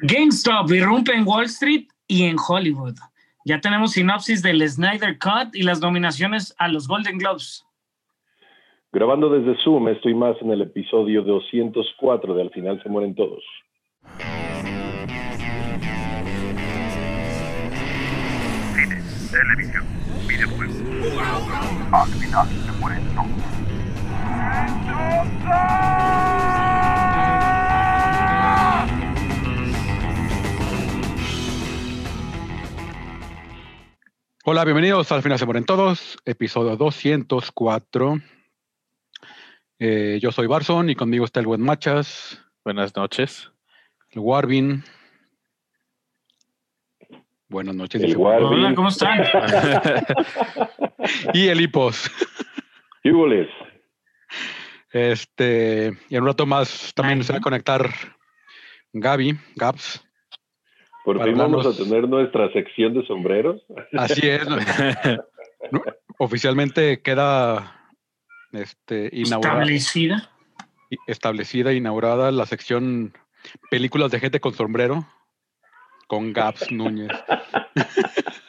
GameStop irrumpe en Wall Street y en Hollywood. Ya tenemos sinopsis del Snyder Cut y las nominaciones a los Golden Globes. Grabando desde Zoom, estoy más en el episodio 204 de Al final se mueren todos. Cine, televisión, videojuegos. Al final se mueren todos. Hola, bienvenidos al Final se mueren todos, episodio 204. Eh, yo soy Barson y conmigo está el buen Machas, Buenas noches. el Warvin. Buenas noches. El dice Warvin. Hola, ¿cómo están? Y el Hipos. Híboles. Este, y en un rato más también Ay, se va a conectar Gaby, Gaps. Por fin vamos a tener nuestra sección de sombreros. Así es. Oficialmente queda este, inaugurada, Establecida. establecida, inaugurada la sección películas de gente con sombrero con Gaps Núñez.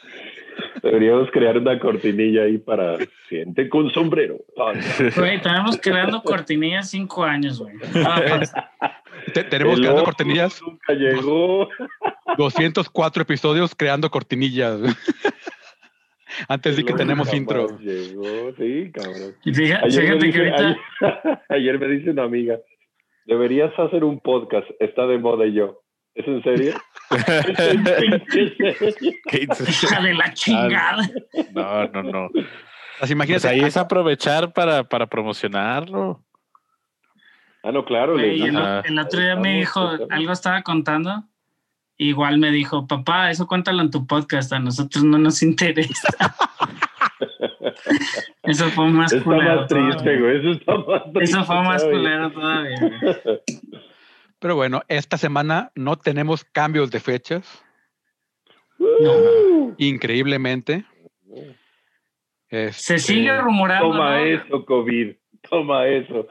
Deberíamos crear una cortinilla ahí para gente con sombrero. Ah, Güey, tenemos creando cortinillas cinco años, güey. Ah, Te- tenemos El creando cortinillas, Nunca llegó. 204 episodios creando cortinillas. Antes de que tenemos intro. Llegó, sí, cabrón. y fíjate, Ayer me, fíjate que ahorita. ayer- ayer me dice una amiga, deberías hacer un podcast, está de moda y yo. ¿Es en serio? ¿Qué? Hija de la chingada. No, no, no. Así Pues imagínate, ahí es aprovechar para, para promocionarlo. ah, no, claro. El, otro día me dijo, algo estaba contando. Igual me dijo, papá, eso cuéntalo en tu podcast, a nosotros no nos interesa. eso fue más Está culero. más triste, todavía. güey. Eso está más triste. Eso fue más culero todavía. pero bueno, esta semana no tenemos cambios de fechas, Uh, increíblemente. Se Este, sigue rumorando. Toma ¿no? eso, COVID. Toma eso.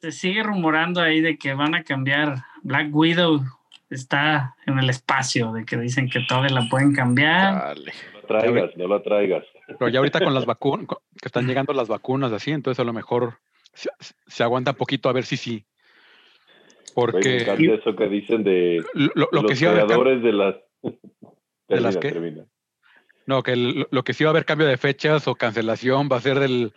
Se sigue rumorando ahí de que van a cambiar. Black Widow está en el espacio, de que dicen que todavía la pueden cambiar. Dale. No la traigas, no la traigas. Pero ya ahorita con las vacunas, que están llegando las vacunas así, entonces a lo mejor se, se aguanta un poquito a ver si sí. Me Porque encanta eso que dicen de lo, lo los que sí va a haber, cam- creadores de las... ¿De las Termina, qué? termina. no, que el- lo que sí va a haber cambio de fechas o cancelación va a ser del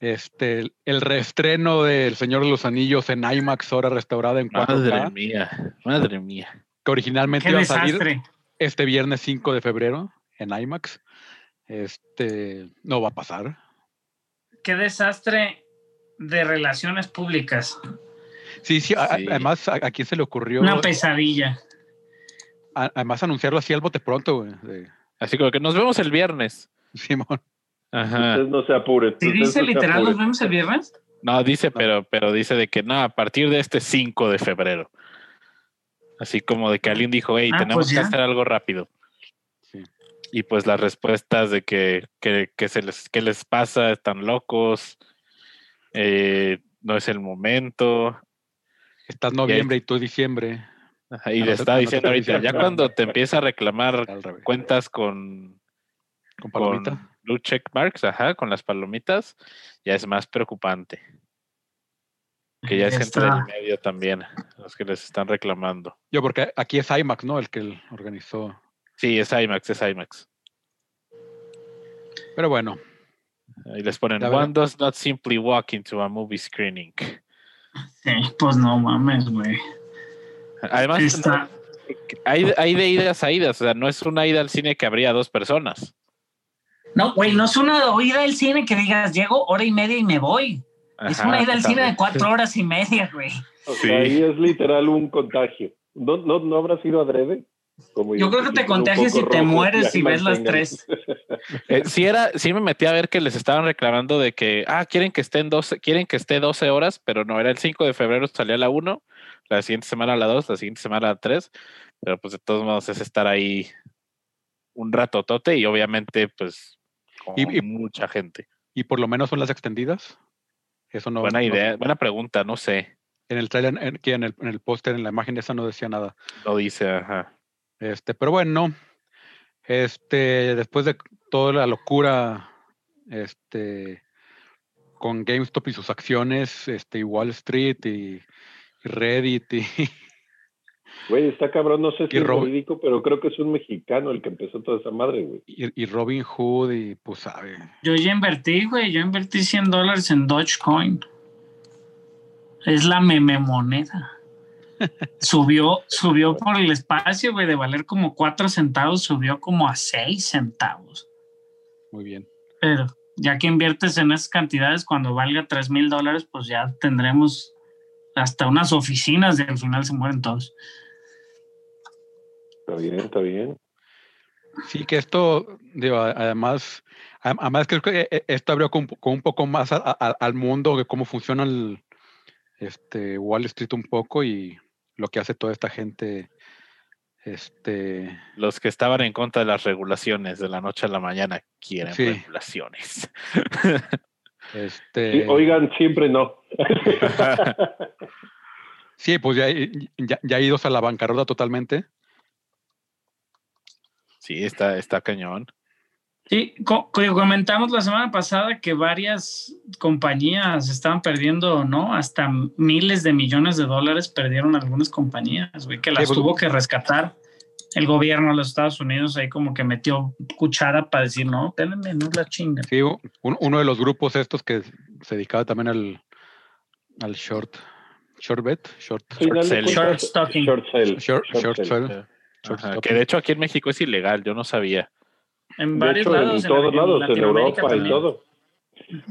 este el reestreno del Señor de los Anillos en IMAX ahora restaurada en 4K, Madre mía. Madre mía. que originalmente iba a salir este viernes 5 de febrero en IMAX. Este no va a pasar. Qué desastre de relaciones públicas. Sí, sí, a- además a, a quién se le ocurrió Una pesadilla. a- además anunciarlo así al bote pronto, güey, Así como que nos vemos el viernes. Simón. Ajá. Ustedes no se apuren. ¿Sí dice no literal nos vemos el viernes? No, dice, pero, pero dice de que no, a partir de este 5 de febrero. Así como de que alguien dijo, hey, Ah, tenemos pues que hacer algo rápido. Sí. Y pues las respuestas de que, que, que se les, que les pasa, están locos, eh, no es el momento. Estás noviembre y tú diciembre. Ajá, y Ah, no le está no diciendo ahorita, ya cuando te empieza a reclamar cuentas con, Con con palomita. blue check marks, ajá, con las palomitas, ya es más preocupante. Que ya es gente del medio también, los que les están reclamando. Yo, porque aquí es IMAX, ¿no? El que organizó. Sí, es IMAX, es IMAX. Pero bueno, Ahí les ponen, one does not simply walk into a movie screening. Sí, pues no mames, güey. Además, Está- hay, hay de idas a idas, o sea, no es una ida al cine que habría dos personas. No, güey, no es una oída del cine que digas, llego hora y media y me voy. es una ida al cine de cuatro horas y media, güey. O Sí. ahí es literal un contagio. ¿No, no, no habrá sido adrede? Como Yo creo que te contagias si te mueres y ves las tres. Eh, sí era, sí me metí a ver que les estaban reclamando de que, ah, quieren que estén 12, quieren que esté 12 horas, pero no, era el 5 de febrero, salía la 1, la siguiente semana la 2, la siguiente semana la 3, pero pues de todos modos es estar ahí un ratotote y obviamente pues con Y- y- mucha gente. y por lo menos son las extendidas. Eso no. buena no- idea, buena pregunta, no sé. En el trailer, en, el, en el póster, en la imagen esa no decía nada. Lo dice, ajá. Este, pero bueno, este, después de toda la locura, este, con GameStop y sus acciones, este, y Wall Street y, y Reddit y Güey, está cabrón, no sé si es Rob- verídico, pero creo que es un mexicano el que empezó toda esa madre, güey. y, y Robin Hood y pues sabe. Yo ya invertí, güey. Yo invertí 100 dólares en Dogecoin. Es la meme moneda. Subió, subió por el espacio, güey, de valer como 4 centavos, subió como a 6 centavos. Muy bien. Pero ya que inviertes en esas cantidades, cuando valga 3 mil dólares, pues ya tendremos hasta unas oficinas y al final se mueren todos. Está bien, está bien. Sí, que esto, digo, además, además creo que eh, esto abrió con, con un poco más a- a- al mundo de cómo funciona el este, Wall Street un poco y lo que hace toda esta gente. Este, Los que estaban en contra de las regulaciones de la noche a la mañana quieren Sí. regulaciones. este, Sí, oigan, siempre no. sí, pues ya, ya, ya idos a la bancarrota totalmente. sí, está, está cañón. Sí, co- co- comentamos la semana pasada que varias compañías estaban perdiendo, ¿no? Hasta miles de millones de dólares perdieron algunas compañías, güey, que las pues- tuvo que rescatar el gobierno de los Estados Unidos ahí como que metió cuchara para decir, no, denme, no la chinga. Sí, un- uno de los grupos estos que se dedicaba también al, al short, short bet, short, selling. cuentas, Short stocking. Short sell. short, short sell. sell, Ajá, short que de hecho aquí en México es ilegal, yo no sabía. En De varios hecho, lados. en todos en lados, en Europa y todo.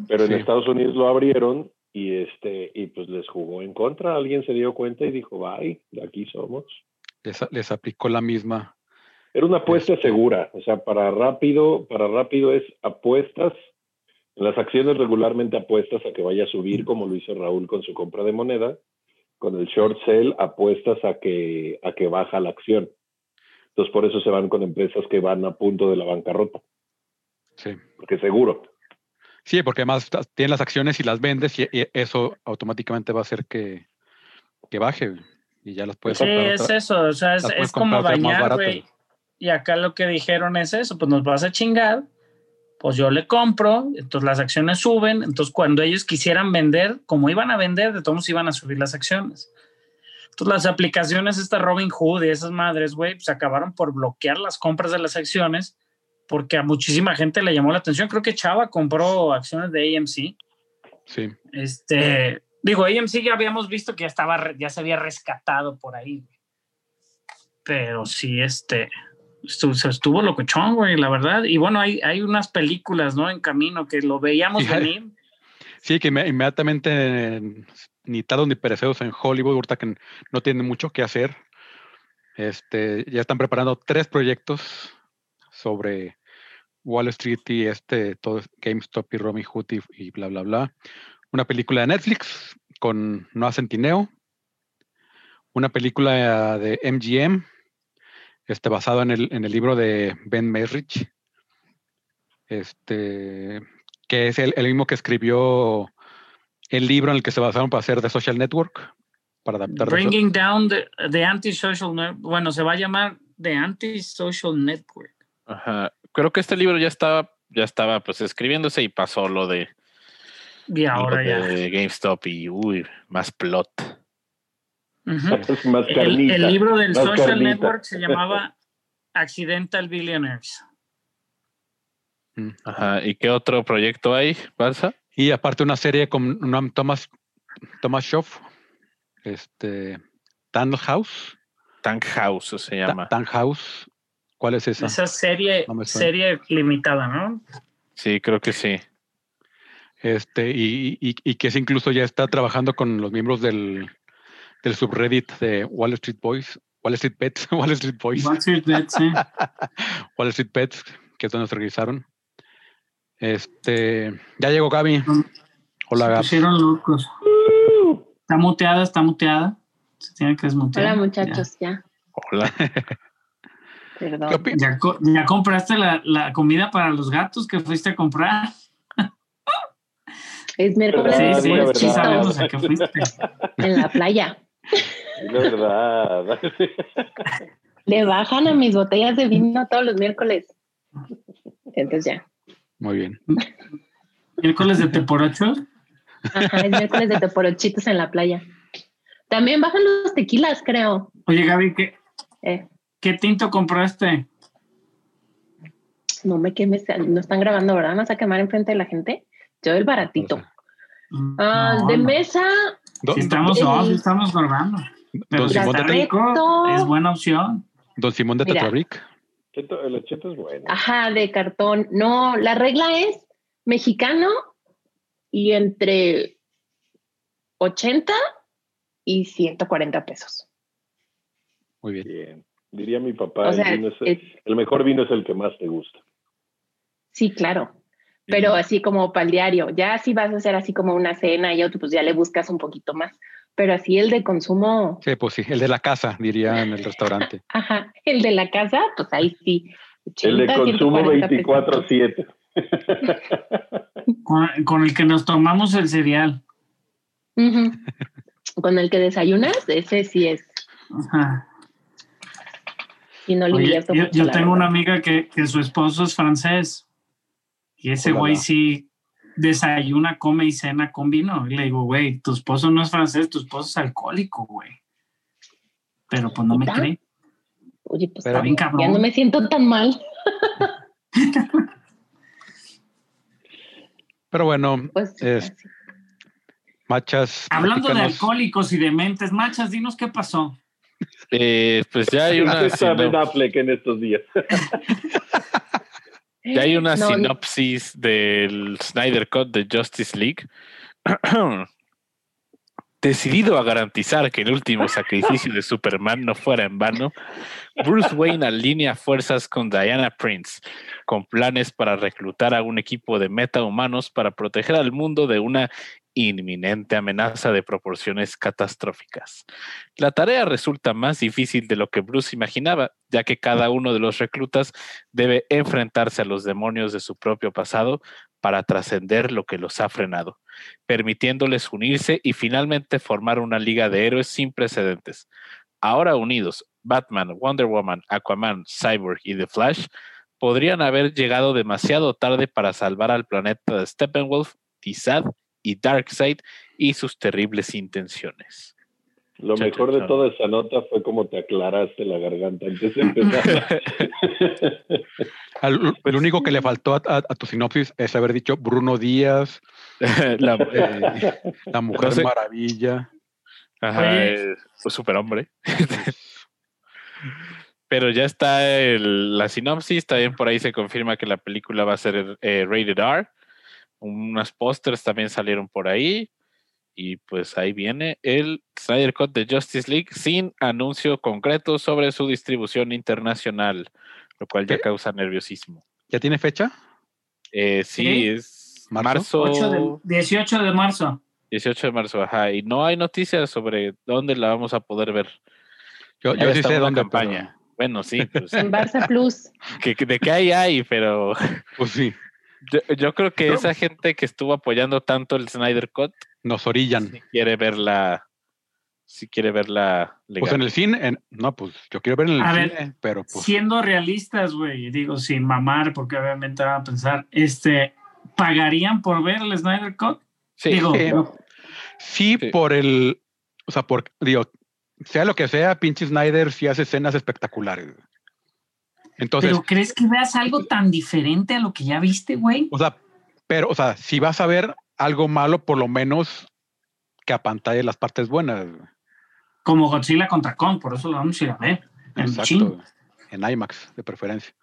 Pero Sí. en Estados Unidos lo abrieron y este y pues les jugó en contra. Alguien se dio cuenta y dijo, bye, de aquí somos. les, les aplicó la misma. Era una apuesta Este. segura, o sea, para rápido, para rápido es apuestas. En las acciones regularmente apuestas a que vaya a subir, como lo hizo Raúl con su compra de moneda. Con el short sell apuestas a que a que baja la acción. Entonces por eso se van con empresas que van a punto de la bancarrota, Sí. porque seguro. Sí, porque además tienes las acciones y las vendes y, y eso automáticamente va a hacer que, que baje y ya las puedes Sí, comprar es otra- eso, o sea, es, es como bañar, güey. Y acá lo que dijeron es eso, pues nos vas a chingar, pues yo le compro, entonces las acciones suben, entonces cuando ellos quisieran vender, como iban a vender, de todos modos iban a subir las acciones. Entonces las aplicaciones, esta Robin Hood y esas madres, güey, pues acabaron por bloquear las compras de las acciones porque a muchísima gente le llamó la atención. Creo que Chava compró acciones de AMC. Sí, Este, digo, AMC ya habíamos visto que ya estaba, ya se había rescatado por ahí. güey. Pero sí, este, estuvo, se estuvo locochón, güey, la verdad. Y bueno, hay, hay unas películas, ¿no? En camino que lo veíamos venir. sí, que inme- inmediatamente eh, ni tardos ni perecedos en Hollywood, ahorita que no tienen mucho que hacer. Este, ya están preparando tres proyectos sobre Wall Street y este, todo es GameStop y Robin Hood y, bla, bla, bla. Una película de Netflix con Noah Centineo. Una película de MGM, este, basado en el, en el libro de Ben Merrich. Este, que es el, el mismo que escribió el libro en el que se basaron para hacer The Social Network, para adaptar. The Bringing Down the, the Antisocial Network. Bueno, se va a llamar The Antisocial Network. Ajá. Creo que este libro ya estaba, ya estaba pues escribiéndose y pasó lo de, Y ahora lo ya. de GameStop y uy, más plot. Más El, carnita. el libro del Social carnita. Network se llamaba Accidental Billionaires. Ajá. ¿Y qué otro proyecto hay, Balsa? Y aparte una serie con Noam Thomas, Thomas Schoff, este, Tan House, Tank House se llama. Tan House. ¿Cuál es esa? Esa serie, No serie limitada, ¿no? Sí, creo que sí. Este, y, y- y que es incluso ya está trabajando con los miembros del, del subreddit de Wall Street Boys, Wall Street Pets, Wall Street Boys, Wall Street Bets, sí. Wall Street Pets, que es donde se regresaron. Este, ya llegó Gaby. Hola Se Gaby. pusieron locos. Está muteada, está muteada. Se tiene que desmutear. Hola muchachos, ya. Hola. ¿Qué Perdón. Ya, co- ya compraste la, la comida para los gatos que fuiste a comprar. Es miércoles Sí, sí, verdad. sí teporochitos sabemos a qué fuiste. en la playa. Es la verdad. Le bajan a mis botellas de vino todos los miércoles. Entonces ya. Muy bien. Miércoles de Teporocho. Ajá, es miércoles de teporochitos en la playa. También bajan los tequilas, creo. Oye, Gaby, ¿qué, Eh, qué tinto compraste? no me quemes, no están grabando, ¿verdad? ¿Me vas a quemar enfrente de la gente? Yo el baratito. Ah, No, de no. mesa, Si estamos, El- si estamos grabando. Pero Don si Simón está de, rico, es buena opción. Don Simón de. Tetrabric. El cheto es bueno. ajá, de cartón. No, la regla es mexicano y entre 80 y 140 pesos. Muy bien. Bien. Diría mi papá, O el, sea, vino es- es- el mejor vino es el que más te gusta. sí, claro. Pero así como para el diario. Ya si vas a hacer así como una cena y otro, pues ya le buscas un poquito más. Pero así el de consumo, Sí, pues sí, el de la casa, diría en el restaurante. ajá, el de la casa, pues ahí sí. El de 80, consumo 140 pesitos. 24-7. Con, con el que nos tomamos el cereal. Con el que desayunas, ese sí es. Ajá. Y no le Oye, invierto yo, yo tengo una amiga que, que su esposo es francés. Y ese güey sí desayuna, come y cena con vino. Y le digo, güey, tu esposo no es francés, tu esposo es alcohólico, güey. Pero pues no me ¿Neta? cree. Oye, pues Pero- Está bien ya cabrón. no me siento tan mal. Pero bueno, Pues Es- machas. Hablando de alcohólicos y de mentes, machas, dinos qué pasó. Eh, pues ya hay una, ¿Qué sabe Affleck en estos días? ya hay una No, sinopsis del Snyder Cut de Justice League. Decidido a garantizar que el último sacrificio de Superman no fuera en vano, Bruce Wayne alinea fuerzas con Diana Prince, con planes para reclutar a un equipo de metahumanos para proteger al mundo de una inminente amenaza de proporciones catastróficas. La tarea resulta más difícil de lo que Bruce imaginaba, ya que cada uno de los reclutas debe enfrentarse a los demonios de su propio pasado para trascender lo que los ha frenado, permitiéndoles unirse y finalmente formar una liga de héroes sin precedentes. Ahora unidos, Batman, Wonder Woman, Aquaman, Cyborg y The Flash podrían haber llegado demasiado tarde para salvar al planeta de Steppenwolf, Tizad y Darkseid y sus terribles intenciones. Lo Cha, cha, mejor de toda esa nota fue como te aclaraste la garganta antes de empezar. Al- Lo único que le faltó a, a- a tu sinopsis es haber dicho Bruno Díaz, La- eh, la Mujer No sé. Maravilla. Ajá, eh, pues superhombre. Pero ya está el- la sinopsis, también por ahí se confirma que la película va a ser eh, rated R. Unas pósters también salieron por ahí. Y pues ahí viene el Snyder Cut de Justice League sin anuncio concreto sobre su distribución internacional, lo cual ya causa nerviosismo. ¿Ya tiene fecha? Eh, sí, ¿Sí? es ¿Marzo? marzo, 8 de- 18 de marzo. 18 de marzo, ajá. Y no hay noticias sobre dónde la vamos a poder ver. Yo, Ya yo sí está sé dónde. campaña. Bueno, sí, pues, En Barça Plus. que, que de qué hay hay, pero pero, pues sí, yo, yo creo que No. esa gente que estuvo apoyando tanto el Snyder Cut nos orillan. si quiere verla, si quiere verla legal. Pues en el cine, en- no, pues yo quiero ver en el A ver, cine, pero pues Siendo realistas, güey, digo sin mamar, porque obviamente van a pensar, este, ¿pagarían por ver el Snyder Cut? Sí, digo, no. sí, Sí. por el, o sea, por, digo, sea lo que sea, pinche Snyder sí hace escenas espectaculares. Entonces, pero ¿crees que veas algo tan diferente a lo que ya viste, güey? o sea, pero, o sea, si vas a ver algo malo, por lo menos que apantalle las partes buenas. Como Godzilla contra Kong, por eso lo vamos a ir a ver. En. Exacto. En IMAX, de preferencia.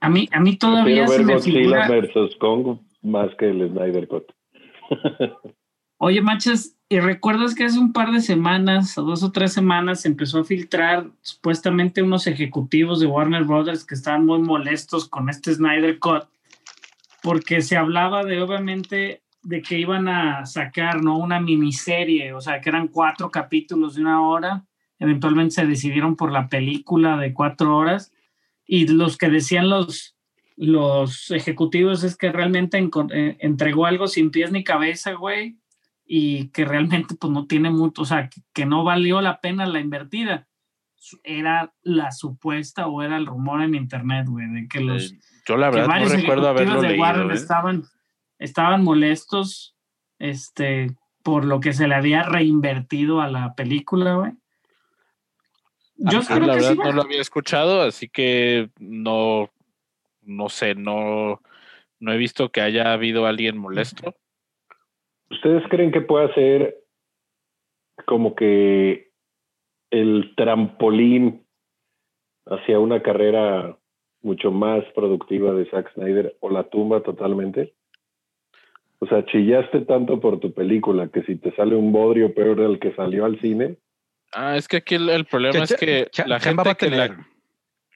A mí, a mí todavía se ver me Godzilla figura. versus Kong más que el Snyder Cut. Oye, machas, ¿y recuerdas que hace un par de semanas, o dos o tres semanas, se empezó a filtrar supuestamente unos ejecutivos de Warner Brothers que estaban muy molestos con este Snyder Cut? Porque se hablaba de, obviamente, de que iban a sacar, ¿no? Una miniserie, o sea, que eran cuatro capítulos de una hora. Eventualmente se decidieron por la película de cuatro horas. Y los que decían los, los ejecutivos es que realmente eh, entregó algo sin pies ni cabeza, güey, y que realmente pues no tiene mucho, o sea, que, que no valió la pena la invertida. Era la supuesta o era el rumor en internet, güey, de que los Eh, yo la verdad no recuerdo haberlo de leído. ¿eh? estaban, estaban molestos este, por lo que se le había reinvertido a la película, güey. Yo creo la que verdad sí. no lo había escuchado, así que no, no sé, no, no he visto que haya habido alguien molesto. ¿Ustedes creen que pueda ser como que el trampolín hacia una carrera mucho más productiva de Zack Snyder o la tumba totalmente? O sea, chillaste tanto por tu película que si te sale un bodrio peor del que salió al cine, Ah, es que aquí el, el problema es que la va gente que la,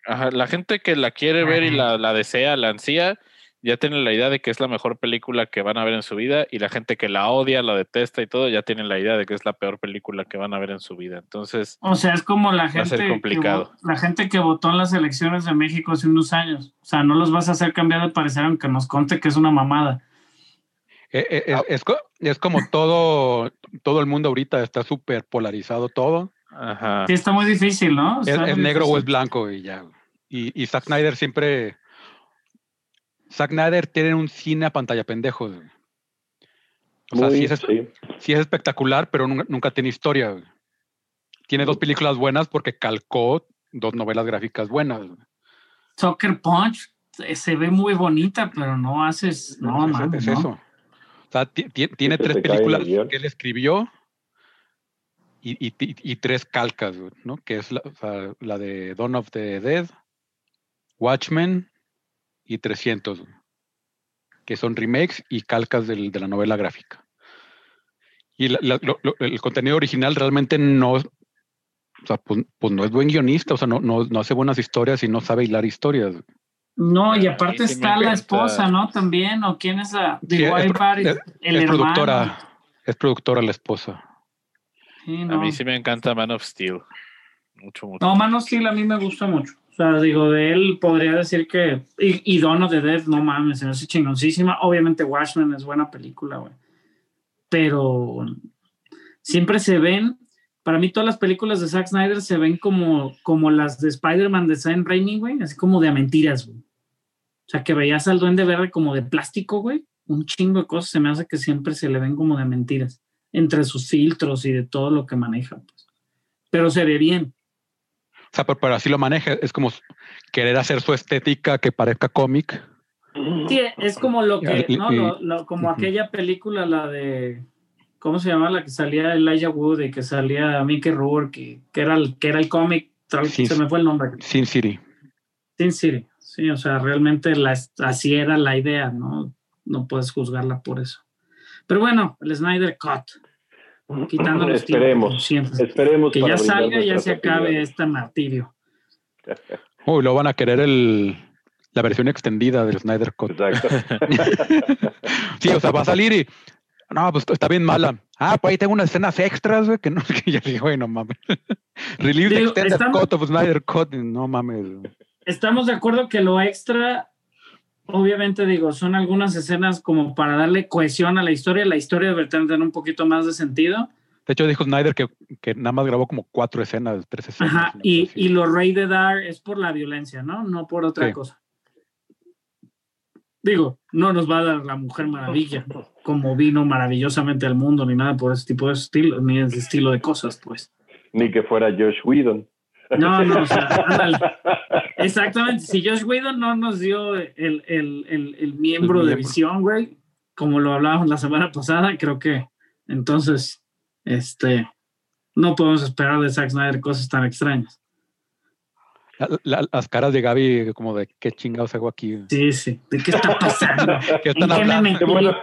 ajá, la gente que la quiere ver y la, la desea, la ansía, ya tiene la idea de que es la mejor película que van a ver en su vida y la gente que la odia, la detesta y todo, ya tiene la idea de que es la peor película que van a ver en su vida. Entonces, O sea, es como la gente, que, complicado. la gente que votó en las elecciones de México hace unos años. O sea, no los vas a hacer cambiar de parecer aunque nos conte que es una mamada. Eh, eh, es, es es como todo, todo el mundo ahorita está súper polarizado todo. ajá. Sí, está muy difícil, ¿no? Es, negro o es blanco y ya. Y, y Zack Snyder siempre. Zack Snyder tiene un cine a pantalla pendejo. güey. O sea, muy, sí es, sí. sí es espectacular, pero nunca, nunca tiene historia. güey. Tiene dos películas buenas porque calcó dos novelas gráficas buenas. güey. Soccer Punch eh, se ve muy bonita, pero no haces, no, es, mames, es ¿no? eso. O sea, ti- ti- tiene tres películas que él escribió y, y- y- y tres calcas, ¿no? Que es la, o sea, la de Dawn of the Dead, Watchmen y 300, güey, que son remakes y calcas del- de la novela gráfica. Y la- la- lo- lo- el contenido original realmente no, o sea, pues, pues no es buen guionista, o sea, no, no, no hace buenas historias y no sabe hilar historias. No, y aparte sí está la esposa, ¿no? También, o quién es la, Sí, digo, es el es productora, es productora la esposa. Sí, A mí sí me encanta Man of Steel. Mucho, mucho. No, Man of Steel a mí me gusta mucho. O sea, digo, de él podría decir que. Y, y of the Dead, no mames, se me hace chingoncísima. Obviamente, Watchmen es buena película, güey. Pero siempre se ven. Para mí, todas las películas de Zack Snyder se ven como, como las de Spider-Man de Sam Raimi, güey. Así como de a mentiras, güey. O sea, que veías al Duende Verde como de plástico, güey. Un chingo de cosas se me hace que siempre se le ven como de mentiras. Entre sus filtros y de todo lo que maneja, pues. Pero se ve bien. O sea, pero, pero así lo maneja, es como querer hacer su estética que parezca cómic. Sí, es como lo que, ¿no? Lo- lo- como aquella película, la de, ¿cómo se llama? La que salía Elijah Wood y que salía Mickey Rourke, y que era el, que era el cómic, se me fue el nombre. Sin City. Sin City. Sí, o sea, realmente la, así era la idea, ¿no? No puedes juzgarla por eso. Pero bueno, el Snyder Cut, quitando los tiempos, Esperemos, siempre. esperemos. Que ya salga y ya se acabe este martirio. Uy, lo van a querer el, la versión extendida del Snyder Cut. Exacto. Sí, o sea, va a salir y. No, pues está bien mala. Ah, pues ahí tengo unas escenas extras, güey, que no que ya dije, güey, no mames. Release the Digo, extended estamos- cut of Snyder Cut. No mames. Estamos de acuerdo que lo extra, obviamente digo, son algunas escenas como para darle cohesión a la historia. La historia debe tener un poquito más de sentido. De hecho, dijo Snyder que, que nada más grabó como cuatro escenas, tres escenas. Ajá, y, y lo rated R es por la violencia, ¿no? No por otra Sí. cosa. Digo, no nos va a dar la Mujer Maravilla como vino maravillosamente al mundo, ni nada por ese tipo de estilo, ni ese estilo de cosas, pues. Ni que fuera Josh Whedon. No, no, o sea, ándale. Exactamente. Si Josh Whedon no nos dio el, el, el, el miembro El de miembro. visión, güey, como lo hablábamos la semana pasada, creo que entonces, este, no podemos esperar de Zack Snyder cosas tan extrañas. La- la- las caras de Gaby, como de qué chingados hago aquí. Sí, sí. ¿De qué está pasando? ¿Qué están ¿En qué me hablando? metí? Qué bueno.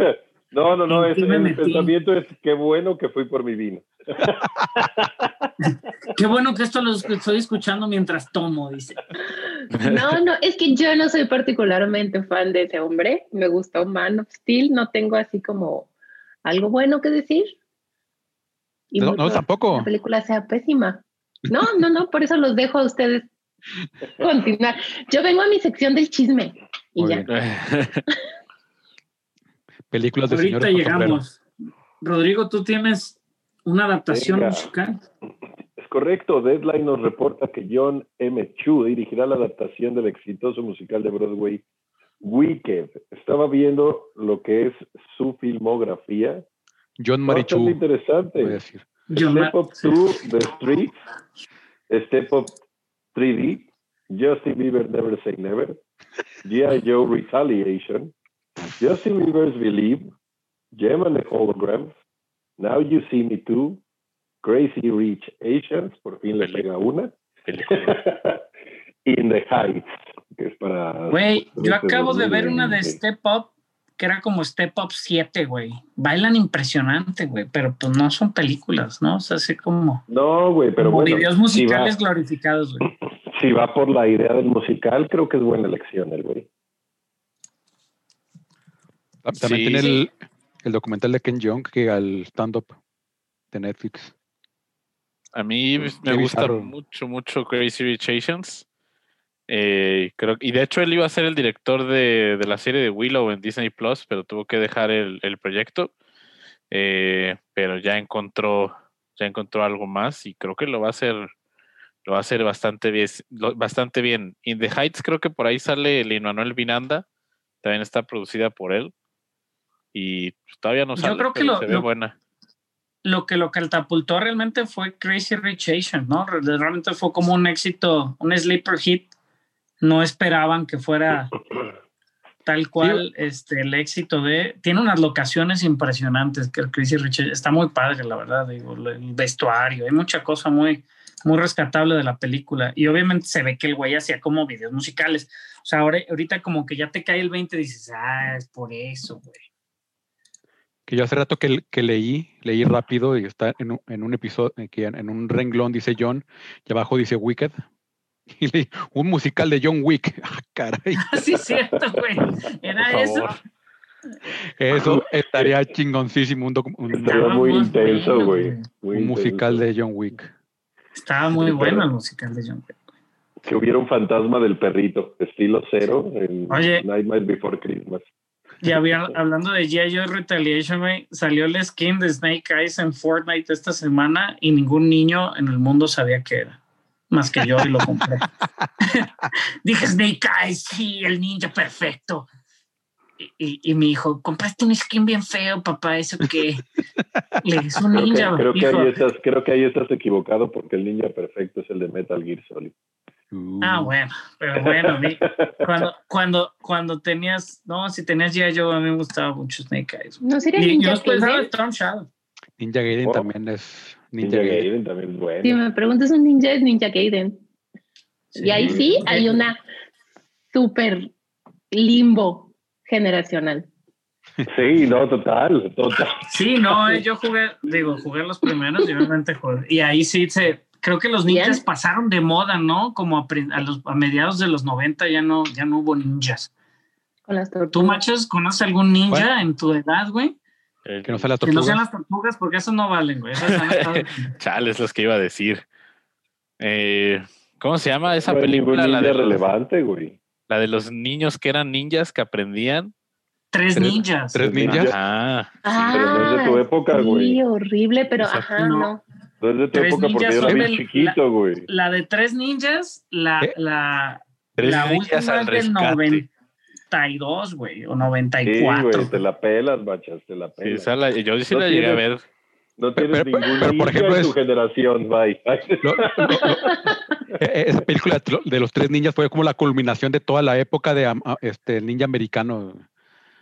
No, no, no, ¿En es, me el metí? pensamiento es qué bueno que fui por mi vino. Qué bueno que esto lo estoy escuchando mientras tomo, dice. No, no, es que yo no soy particularmente fan de ese hombre. Me gustó Man of Steel, no tengo así como algo bueno que decir. Y No, no, tampoco. La película sea pésima. No, no, no, por eso los dejo a ustedes continuar. Yo vengo a mi sección del chisme y Muy ya. Películas de Ahorita señores con sombrero. llegamos. Rodrigo, tú tienes una adaptación Venga. musical. Es correcto, Deadline nos reporta que John M. Chu dirigirá la adaptación del exitoso musical de Broadway Wicked. Estaba viendo lo que es su filmografía. John Bastante Marichu, voy a interesante. decir. Step Up 2, The Streets, Step Up 3D, Justin Bieber Never Say Never, G.I. Joe Retaliation, Justin Bieber's Believe, Gem and the Holograms, Now You See Me Too, Crazy Rich Asians, por fin le pega una. In the Heights, que es para... Güey, yo este acabo de ver 2020. una de Step Up que era como Step Up 7, güey. Bailan impresionante, güey, pero pues no son películas, ¿no? O sea, así como, No, güey, pero como bueno, videos si va, musicales glorificados, güey. si va por la idea del musical, creo que es buena elección el güey. Ta- También Sí. tiene el, el documental de Ken Jeong que al stand-up de Netflix. A mí me Qué gusta bizarro. mucho, mucho Crazy Rich Asians. Eh, creo, y de hecho él iba a ser el director de, de la serie de Willow en Disney Plus, pero tuvo que dejar el, el proyecto. Eh, pero ya encontró, ya encontró algo más y creo que lo va a hacer, lo va a hacer bastante bien, bastante bien. In the Heights creo que por ahí sale Lin Manuel Vinanda, también está producida por él. Y pues, todavía no Yo sale, creo que lo- se ve lo- buena. Lo que lo catapultó realmente fue Crazy Rich Asians, ¿no? Re- Realmente fue como un éxito, un sleeper hit. No esperaban que fuera tal cual este, el éxito de... Tiene unas locaciones impresionantes que el Crazy Rich está muy padre, la verdad. Digo, el vestuario, hay mucha cosa muy, muy rescatable de la película. Y obviamente se ve que el güey hacía como videos musicales. O sea, ahora, ahorita como que ya te cae el 20 y dices, ah, es por eso, güey. Que yo hace rato que, que leí, leí rápido y está en un, en un episodio, que en, en un renglón dice John y abajo dice Wicked. Y leí, un musical de John Wick. Ah, caray. sí, es cierto, güey. Era Por eso. favor. Eso estaría chingoncísimo. Un, un- muy intenso, güey. muy un intenso. musical de John Wick. Estaba muy Sí, bueno el musical de John Wick. Que hubiera un fantasma del perrito, estilo cero, en Oye. Nightmare Before Christmas. Y había, hablando de G.I. Joe Retaliation, güey, salió el skin de Snake Eyes en Fortnite esta semana y ningún niño en el mundo sabía qué era. Más que yo y lo compré. Dije Snake Eyes, sí, el ninja perfecto. Y, y, y mi hijo, compraste un skin bien feo, papá, ¿eso qué? Le dije, es un Creo, ninja, que, creo, que ahí estás, creo que ahí estás equivocado porque el ninja perfecto es el de Metal Gear Solid. Uh, Ah, bueno, pero bueno, cuando, cuando, cuando tenías, no, si tenías G.I. Joe, a mí me gustaba mucho Snake Eyes. ¿No sería yo Ninja después de Gaiden? Storm Shadow. Ninja Gaiden Oh. también es Ninja, Ninja, Gaiden. Gaiden también es bueno. Si me preguntas un ninja, es Ninja Gaiden. y ahí sí hay una súper limbo generacional. Sí, no, total, total. Sí, no, eh, yo jugué, digo, jugué los primeros y obviamente jugué. Y ahí sí se, creo que los ninjas Bien. pasaron de moda, ¿no? Como a, pri- a los, a mediados de los 90 ya no, ya no hubo ninjas. Con las tortugas. ¿Tú, machos, conoces algún ninja Bueno. en tu edad, güey? El- Que no sale la Que no sean las tortugas porque esas no valen, güey. Esas han estado- Chales, los que iba a decir. Eh, ¿Cómo se llama esa película? La ninja de, los, relevante, güey. la de los niños que eran ninjas que aprendían. Tres Tres- ninjas. tres ninjas. Ah, pero no es de tu época, sí, güey. horrible, pero Exacto. ajá, No. no. No es de tu Tres época porque ninjas yo era bien chiquito, güey. La de tres ninjas, la, ¿Eh? la, Tres la ninjas última al es del rescate. 92, güey, o Sí, 94. güey, te la pelas, bachas, te la sí, pelas. esa la- yo sí No la llegué a ver. No tienes pero- ningún pero, por ejemplo, en tu es- generación, bye. Lo- lo- eh, esa película de lo- de los tres ninjas fue como la culminación de toda la época de este el ninja americano.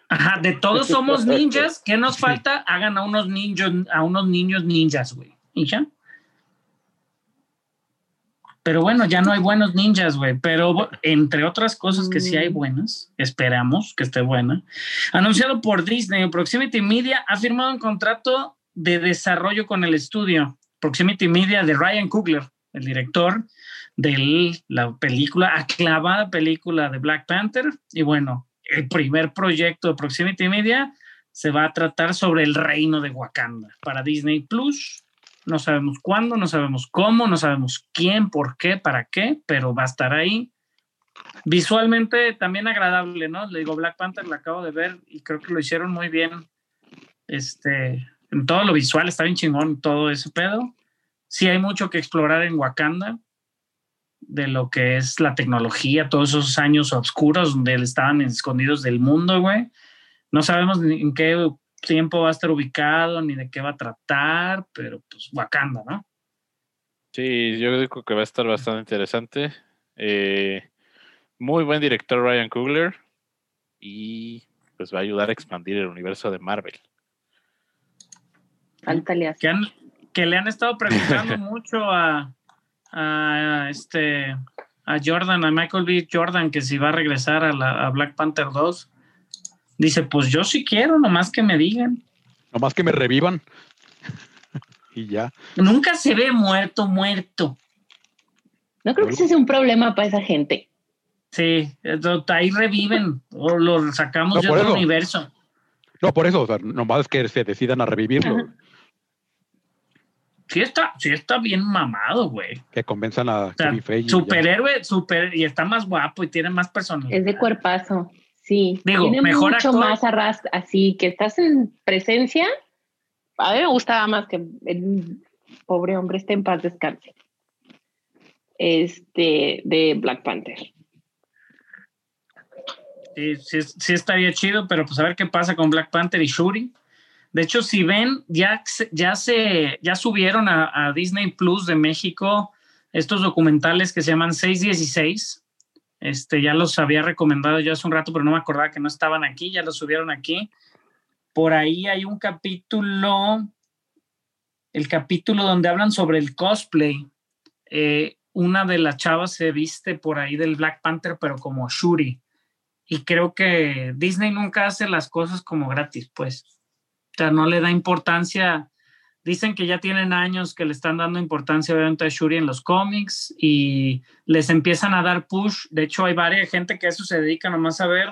Ajá, de todos somos ninjas. ¿Qué nos falta? Hagan a unos niños, a unos niños ninjas, güey. Y ya. Pero bueno, ya no hay buenos ninjas, güey. Pero entre otras cosas que sí hay buenas, esperamos que esté buena. Anunciado por Disney, Proximity Media ha firmado un contrato de desarrollo con el estudio. Proximity Media de Ryan Coogler, el director de la película, aclamada película de Black Panther. Y bueno, el primer proyecto de Proximity Media se va a tratar sobre el reino de Wakanda para Disney Plus. No sabemos cuándo, no sabemos cómo, no sabemos quién, por qué, para qué, pero va a estar ahí. Visualmente también agradable, ¿no? Le digo, Black Panther la acabo de ver y creo que lo hicieron muy bien. Este, en todo lo visual está bien chingón todo ese pedo. Sí hay mucho que explorar en Wakanda de lo que es la tecnología, todos esos años oscuros donde estaban escondidos del mundo, güey. No sabemos en qué tiempo va a estar ubicado ni de qué va a tratar, pero pues Wakanda, ¿no? Sí, yo creo que va a estar bastante interesante. Eh, muy buen director Ryan Coogler y pues va a ayudar a expandir el universo de Marvel. Que, han- que le han estado preguntando mucho a, a este a Jordan, a Michael B. Jordan, que si va a regresar a, la, a Black Panther 2. Dice, pues yo sí quiero, nomás que me digan. Nomás que me revivan. y ya. Nunca se ve muerto, muerto. No creo que ese sea un problema para esa gente. Sí, ahí reviven o lo sacamos No, de por otro eso. universo. No, por eso, o sea, nomás que se decidan a revivirlo, Ajá. Sí está, sí está bien mamado, güey. que convenzan a O sea, Kevin Feige. y ya. superhéroe, super, y está más guapo y tiene más personalidad. Es de cuerpazo. Sí. Digo, Tiene mejor mucho actor. más arras así que estás en presencia. A mí me gustaba más que el pobre hombre esté en paz descanse. Este de Black Panther. Sí, sí, sí estaría chido, pero pues a ver qué pasa con Black Panther y Shuri. De hecho, si ven, ya, ya se ya subieron a, a Disney Plus de México estos documentales que se llaman 616. Este, ya los había recomendado yo hace un rato, pero no me acordaba que no estaban aquí, ya los subieron aquí. Por ahí hay un capítulo, el capítulo donde hablan sobre el cosplay. Eh, una de las chavas se viste por ahí del Black Panther, pero como Shuri y creo que Disney nunca hace las cosas como gratis, pues. O sea, no le da importancia. Dicen que ya tienen años que le están dando importancia obviamente a Shuri en los cómics y les empiezan a dar push. De hecho, hay varias gente que eso se dedica nomás a ver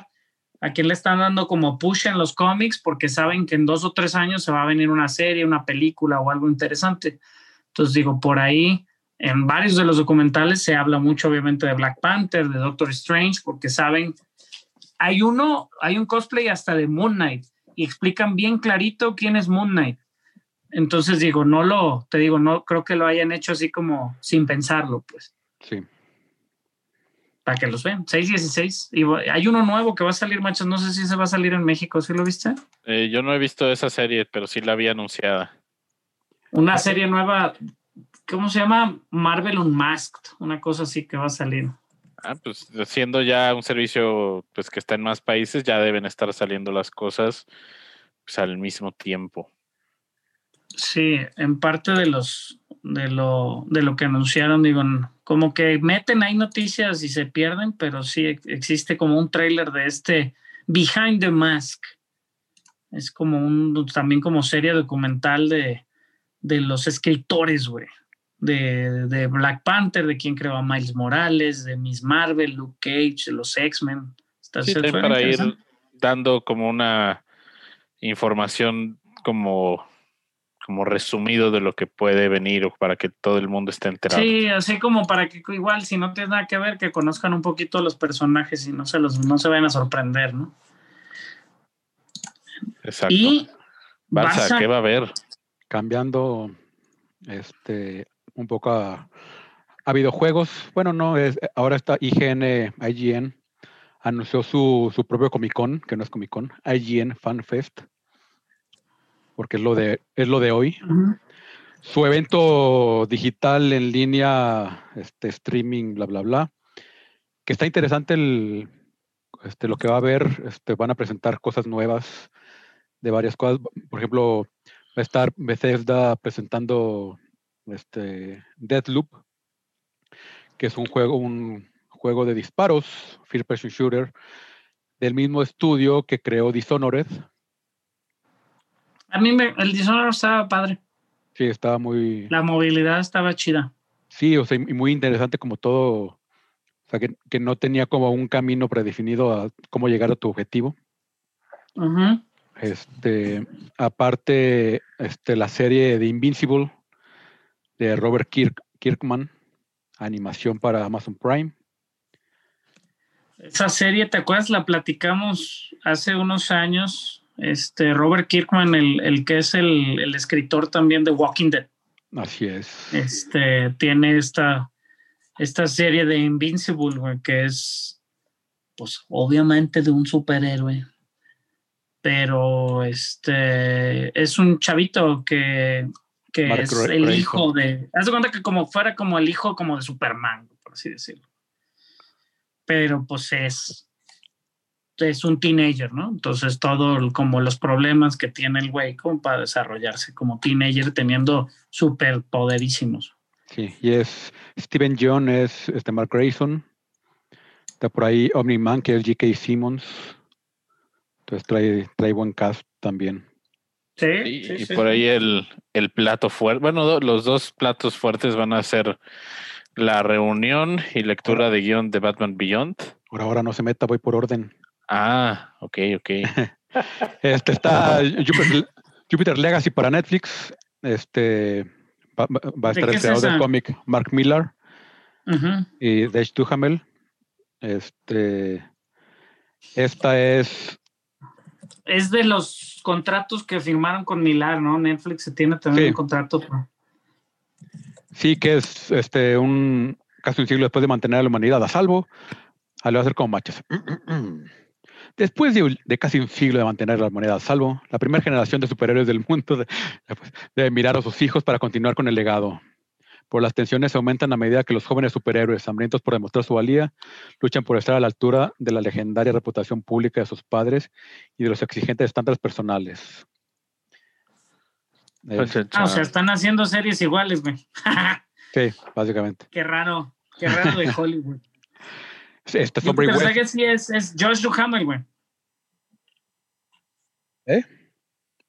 a quién le están dando como push en los cómics porque saben que en dos o tres años se va a venir una serie, una película o algo interesante. Entonces digo, por ahí en varios de los documentales se habla mucho obviamente de Black Panther, de Doctor Strange, porque saben hay uno, hay un cosplay hasta de Moon Knight y explican bien clarito quién es Moon Knight. Entonces digo, no lo, te digo, no creo que lo hayan hecho así como sin pensarlo, pues, Sí. para que los vean. 616. Y hay uno nuevo que va a salir, machos, no sé si se va a salir en México, ¿sí lo viste? Eh, yo no he visto esa serie, pero sí la había anunciada. Una serie nueva, ¿cómo se llama? Marvel Unmasked, una cosa así que va a salir. Ah, pues siendo ya un servicio pues que está en más países, ya deben estar saliendo las cosas pues, al mismo tiempo. Sí, en parte de los de lo de lo que anunciaron, digo, como que meten ahí noticias y se pierden, pero sí ex- existe como un tráiler de este Behind the Mask. Es como un también como serie documental de, de los escritores, güey. De, de Black Panther, de quien creó a Miles Morales, de Miss Marvel, Luke Cage, de los X-Men. Sí, para ir dando como una información como, como resumido de lo que puede venir o para que todo el mundo esté enterado. Sí, así como para que igual si no tienes nada que ver, que conozcan un poquito los personajes y no se los no se vayan a sorprender, ¿no? Exacto. Y Barça, ¿qué va a haber? Cambiando este un poco a, a videojuegos. Bueno, no, es ahora está IGN, IGN anunció su, su propio Comic Con, que no es Comic Con, IGN Fan Fest. Porque es lo de, es lo de hoy. Su evento digital en línea, este streaming, bla, bla, bla. Que está interesante el, este, lo que va a haber. Este, van a presentar cosas nuevas de varias cosas. Por ejemplo, va a estar Bethesda presentando este, Deathloop, que es un juego, un juego de disparos, first person shooter, del mismo estudio que creó Dishonored. A mí me, el Dishonored estaba padre. Sí, estaba muy, La movilidad estaba chida. Sí, o sea, y muy interesante como todo, o sea, que, que no tenía como un camino predefinido a cómo llegar a tu objetivo. Ujú. Este, aparte, este, la serie de Invincible, de Robert Kirk, Kirkman, animación para Amazon Prime. Esa serie, ¿te acuerdas? La platicamos hace unos años. Este Robert Kirkman, el, el que es el, el escritor también de Walking Dead. Así es. Este tiene esta, esta serie de Invincible, güey, que es, pues, obviamente de un superhéroe. Pero este es un chavito que, que Mark es el hijo de. Haz de cuenta que como fuera como el hijo como de Superman, por así decirlo. Pero pues es. Es un teenager, ¿no? Entonces, todo como los problemas que tiene el güey como para desarrollarse como teenager teniendo superpoderísimos. Sí, y es Steven John, es este Mark Grayson. Está por ahí Omni-Man, que es J.K. Simmons. Entonces trae, trae buen cast también. Sí, Y, sí, y sí, por sí. ahí el, el plato fuerte. Bueno, do- los dos platos fuertes van a ser la reunión y lectura de guion de Batman Beyond. Por ahora no se meta, voy por orden. Ah, ok, ok. Este está Jupiter, Jupiter Legacy para Netflix. Este va, a ¿De estar el es creador del cómic Mark Millar Ujú. y Dave Duhamel. Este esta es Es de los contratos que firmaron con Milar, ¿no? Netflix se tiene también Sí. un contrato. con- sí que es este un casi un siglo después de mantener a la humanidad a salvo. A hacer como machos. Después de, de casi un siglo de mantener la humanidad a salvo, la primera generación de superhéroes del mundo de- debe mirar a sus hijos para continuar con el legado. Por las tensiones se aumentan a medida que los jóvenes superhéroes, hambrientos por demostrar su valía, luchan por estar a la altura de la legendaria reputación pública de sus padres y de los exigentes estándares personales. Es- Ah, o sea, están haciendo series iguales, güey. sí, básicamente. qué raro, qué raro de Hollywood. Este Jupiter hueso. Legacy es, es Josh Duhamel, güey. ¿Eh?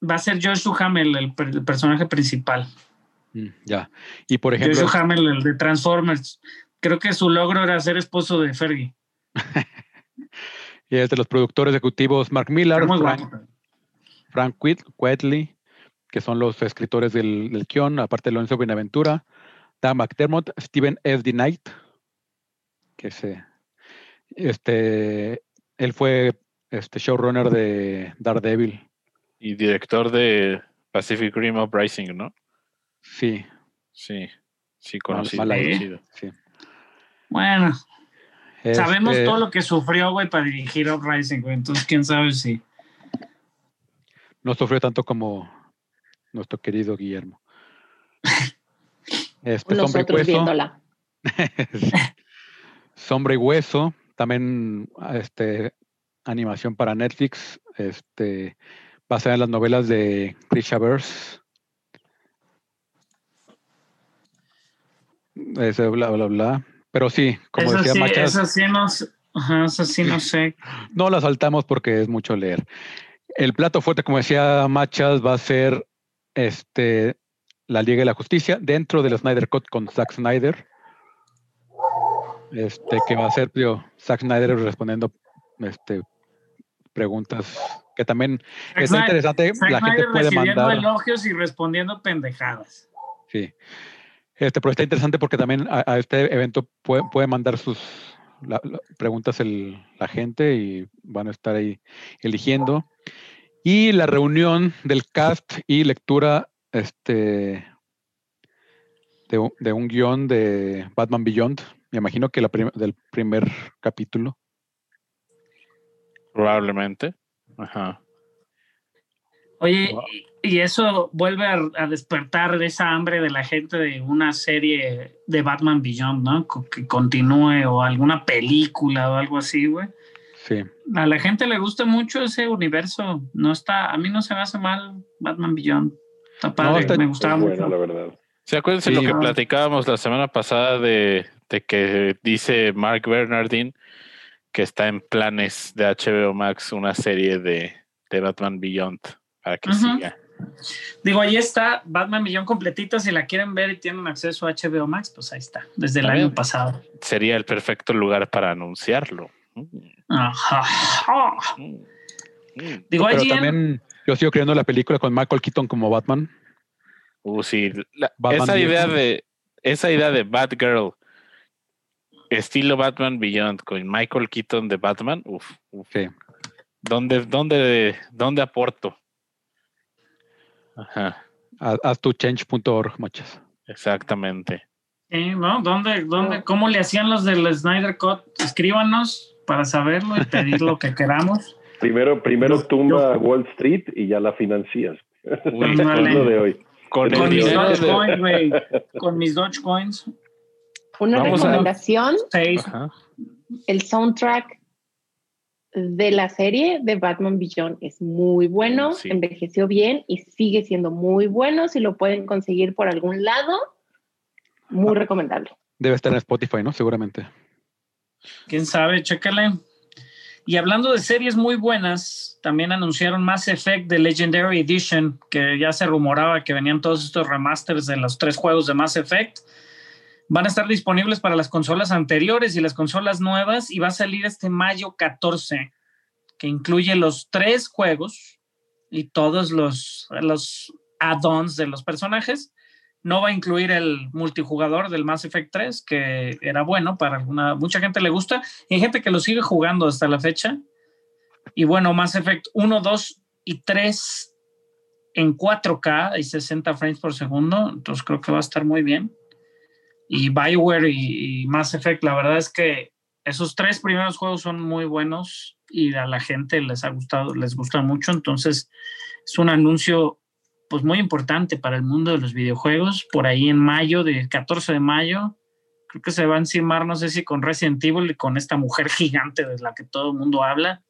Va a ser Josh Duhamel el, per- el personaje principal. Mm, ya. Y por Josh ejemplo, Duhamel, el de Transformers. Creo que su logro era ser esposo de Fergie. y es de los productores ejecutivos Mark muy Frank. Frank Quitely, que son los escritores del, del guion, aparte de Lorenzo Benaventura, Dan McDermott, Steven F. D. Knight, que se, este, él fue este showrunner de Daredevil, Y director de Pacific Rim Uprising, ¿no? sí, Sí, sí, conocí. mal sí. Bueno, sabemos Este, todo lo que sufrió, güey, para dirigir Uprising, güey. Entonces, quién sabe si. No sufrió tanto como nuestro querido Guillermo. Este, Sombra y Nosotros Hueso. viéndola. Sombra y Hueso, también este, animación para Netflix, este, basada en las novelas de Chris Chavers. Ese bla, bla, bla. Pero sí, como Eso decía sí, Machas, eso sí no, sé- ajá, eso sí no sé. no la saltamos porque es mucho leer. El plato fuerte, como decía Machas, va a ser este, la Liga de la Justicia dentro del Snyder Cut con Zack Snyder. Este, que va a ser tío, Zack Snyder respondiendo este, preguntas que también Zack Snyder- interesante. Zack la gente Snyder puede recibiendo mandar. elogios y respondiendo pendejadas. Sí. Este, pero está interesante porque también a, a este evento puede, puede mandar sus la- la- preguntas el- la gente y van a estar ahí eligiendo. Y la reunión del cast y lectura este, de, de un guion de Batman Beyond. Me imagino que la prim- del primer capítulo. Probablemente. Ajá. Oye, Wow. y eso vuelve a, a despertar esa hambre de la gente de una serie de Batman Beyond, ¿no? Que continúe o alguna película o algo así, güey. Sí. A la gente le gusta mucho ese universo. No está, a mí no se me hace mal Batman Beyond. Está padre, está- me gustaba buena, mucho. la verdad. ¿Se acuerdan Sí. lo que platicábamos la semana pasada de, de que dice Mark Bernardin que está en planes de HBO Max una serie de, de Batman Beyond para que siga? Digo, ahí está Batman Beyond completita. Si la quieren ver y tienen acceso a HBO Max, pues ahí está, desde el año pasado. Sería el perfecto lugar para anunciarlo. Mm, Ajá. mm, mm. Digo, Pero IGN, también yo sigo creyendo la película con Michael Keaton como Batman. Uh, sí. La- Batman esa idea de esa idea de Batgirl, estilo Batman Beyond con Michael Keaton de Batman, uf, uf. Sí. ¿Dónde, dónde, dónde aporto? Ajá, Haz, tu change.org, machas. exactamente. Sí, ¿no? ¿Dónde, dónde, ¿Cómo le hacían los del Snyder Cut? Escríbanos para saberlo y pedir lo que queramos. Primero, primero Yo- tumba Wall Street y ya la financias. Uy, Es lo de hoy. con mis Dogecoin, güey. Con mis Dogecoins. Una Vamos a- recomendación, Seis. Ajá. el soundtrack de la serie de Batman Beyond es muy bueno, Sí. envejeció bien y sigue siendo muy bueno. Si lo pueden conseguir por algún lado, muy recomendable. Debe estar en Spotify, ¿no? Seguramente. Quién sabe, chécale. Y hablando de series muy buenas, también anunciaron Mass Effect de Legendary Edition, que ya se rumoraba que venían todos estos remasters de los tres juegos de Mass Effect. Van a estar disponibles para las consolas anteriores y las consolas nuevas y va a salir este mayo 14, que incluye los tres juegos y todos los, los add-ons de los personajes. No va a incluir el multijugador del Mass Effect 3, que era bueno para alguna, mucha gente le gusta y hay gente que lo sigue jugando hasta la fecha. Y bueno, Mass Effect 1, 2 y 3 en 4K y 60 frames por segundo, entonces creo que va a estar muy bien. Y BioWare y, y Mass Effect, la verdad es que esos tres primeros juegos son muy buenos y a la gente les ha gustado, les gusta mucho, entonces es un anuncio pues muy importante para el mundo de los videojuegos, por ahí en mayo, del 14 de mayo, creo que se va a encimar, no sé si con Resident Evil y con esta mujer gigante de la que todo el mundo habla,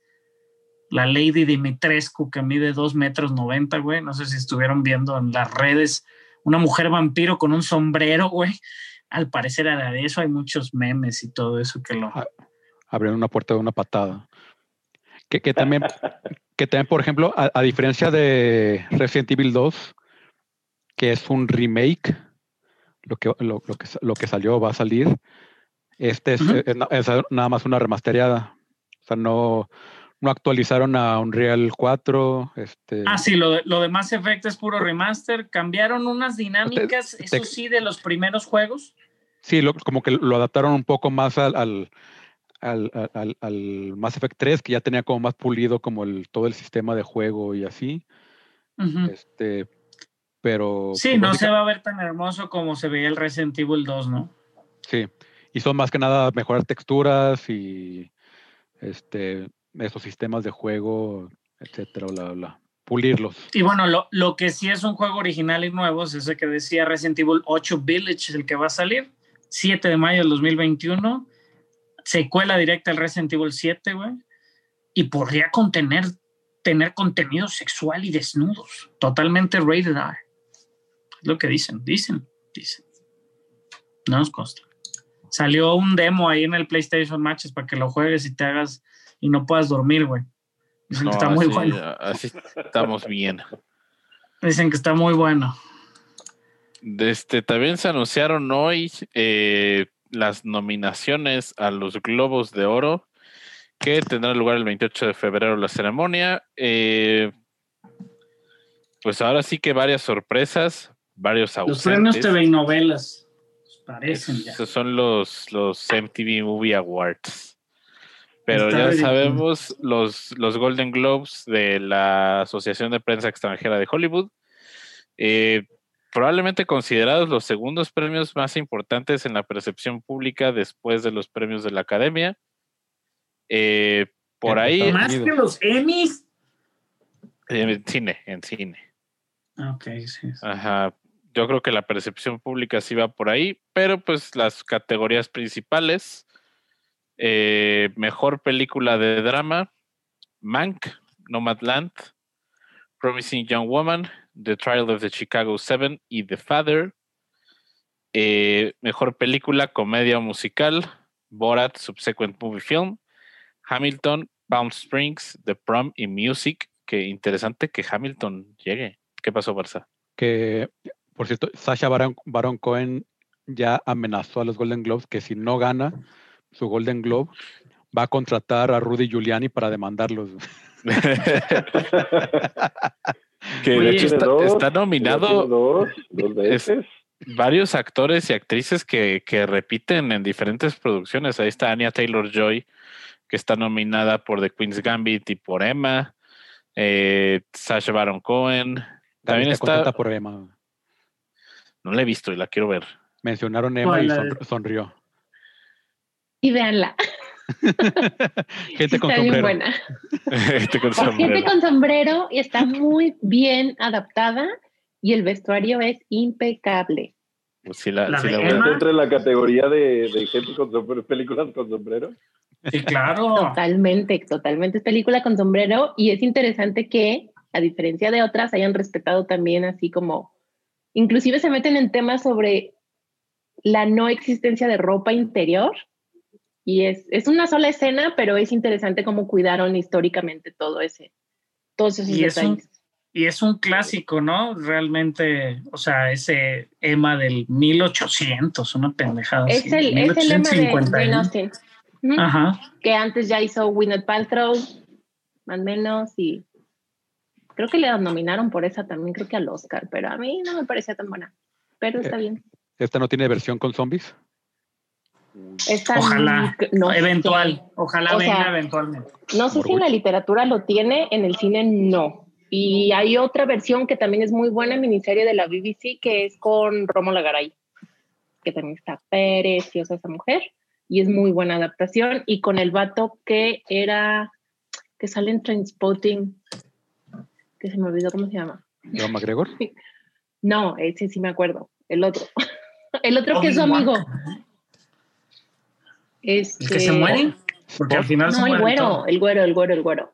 la Lady Dimitrescu que mide 2 metros 90, güey, no sé si estuvieron viendo en las redes, una mujer vampiro con un sombrero, güey, al parecer era de eso, hay muchos memes y todo eso que lo... Ah, Abrieron una puerta de una patada. Que, que también, que también, por ejemplo, a, a diferencia de Resident Evil 2, que es un remake, lo que, lo, lo que, lo que salió va a salir. Este es nada más una remastereada. O sea, no, no actualizaron a Unreal 4. Este, Ah, sí, lo de, lo de Mass Effect es puro remaster, cambiaron unas dinámicas, te- eso sí, de los primeros juegos. Sí, lo- como que lo adaptaron un poco más al, al, al, al- al- Mass Effect 3, que ya tenía como más pulido como el, todo el sistema de juego y así. Este, pero. Sí, pues, no se va a ver tan hermoso como se veía el Resident Evil 2, ¿no? Sí. Y son más que nada mejorar texturas y este esos sistemas de juego, etcétera, bla, bla. Pulirlos. Y bueno, lo, lo que sí es un juego original y nuevo es ese que decía Resident Evil 8 Village, el que va a salir, 7 de mayo del 2021, secuela directa al Resident Evil 7, güey, y podría contener tener contenido sexual y desnudos, totalmente rated R. Es lo que dicen, dicen, dicen. No nos consta. Salió un demo ahí en el PlayStation Matches para que lo juegues y te hagas y no puedas dormir, güey. Dicen No, que está muy así- bueno. Así estamos bien. Dicen que está muy bueno. Este, también se anunciaron hoy eh, las nominaciones a los Globos de Oro, que tendrá lugar el 28 de febrero la ceremonia. Eh, pues ahora sí que varias sorpresas, varios Los premios ausentes. TV y novelas parecen ya. Esos son los, los MTV Movie Awards. Pero Está ya sabemos los, los Golden Globes de la Asociación de Prensa Extranjera de Hollywood. eh, probablemente considerados los segundos premios más importantes en la percepción pública después de los premios de la Academia. Eh, por En ahí, Más que los Emmys. en cine, en cine. Ah, Ok, sí. Ajá. Yo creo que la percepción pública sí va por ahí, pero pues las categorías principales, eh, mejor película de drama, Mank, Nomadland, Promising Young Woman, The Trial of the Chicago Seven y The Father. Eh, mejor película, comedia musical, Borat, Subsequent Movie Film, Hamilton, Palm Springs, The Prom y Music. Qué interesante que Hamilton llegue. ¿Qué pasó, Barça? Que, por cierto, Sasha Baron Cohen ya amenazó a los Golden Globes que si no gana su Golden Globe, va a contratar a Rudy Giuliani para demandarlos. Que de hecho está, dos, está tiene nominado Dos, dos veces. varios actores y actrices que, que repiten en diferentes producciones. Ahí está Anya Taylor Joy, que está nominada por The Queen's Gambit y por Emma. Eh, Sacha Baron Cohen. También está contenta está. por Emma. No la he visto y la quiero ver. Mencionaron Emma ¿Cuál, y sonrió. Y véanla. Gente con está bien sombrero. buena. Este con La gente sombrero. con sombrero y está muy bien adaptada y el vestuario es impecable. Pues sí la- La de la. Entra en la categoría de, de gente con sombrero, películas con sombrero. Sí, claro. Totalmente, totalmente. Es película con sombrero y es interesante que, a diferencia de otras, hayan respetado también así como, inclusive se meten en temas sobre la no existencia de ropa interior. Y es, es una sola escena, pero es interesante cómo cuidaron históricamente todo ese, todos esos Y es un-. Y es un clásico, ¿no? Realmente, o sea, ese Emma del 1800, una pendejada. Es así, el, es el lema de 1850, Jane ¿eh? Austen. Ajá. que antes ya hizo Gwyneth Paltrow, más o menos, y creo que le nominaron por esa también, creo que al Oscar, pero a mí no me parecía tan buena, pero está bien. ¿Esta no tiene versión con zombies? Esta Ojalá, no eventual, sé. ojalá O sea, venga eventualmente. No sé si en la literatura lo tiene, en el cine no. Y hay otra versión que también es muy buena, miniserie de la BBC, que es con Rómulo Garay, que también está preciosa esa mujer, y es muy buena adaptación, y con el vato que era, que sale en Trainspotting, que se me olvidó cómo se llama. ¿John McGregor? No, ese sí me acuerdo, el otro. el otro que es su amigo. Este, ¿El que se muere? Porque al final se No, el muere güero, todo. el güero, el güero, el güero.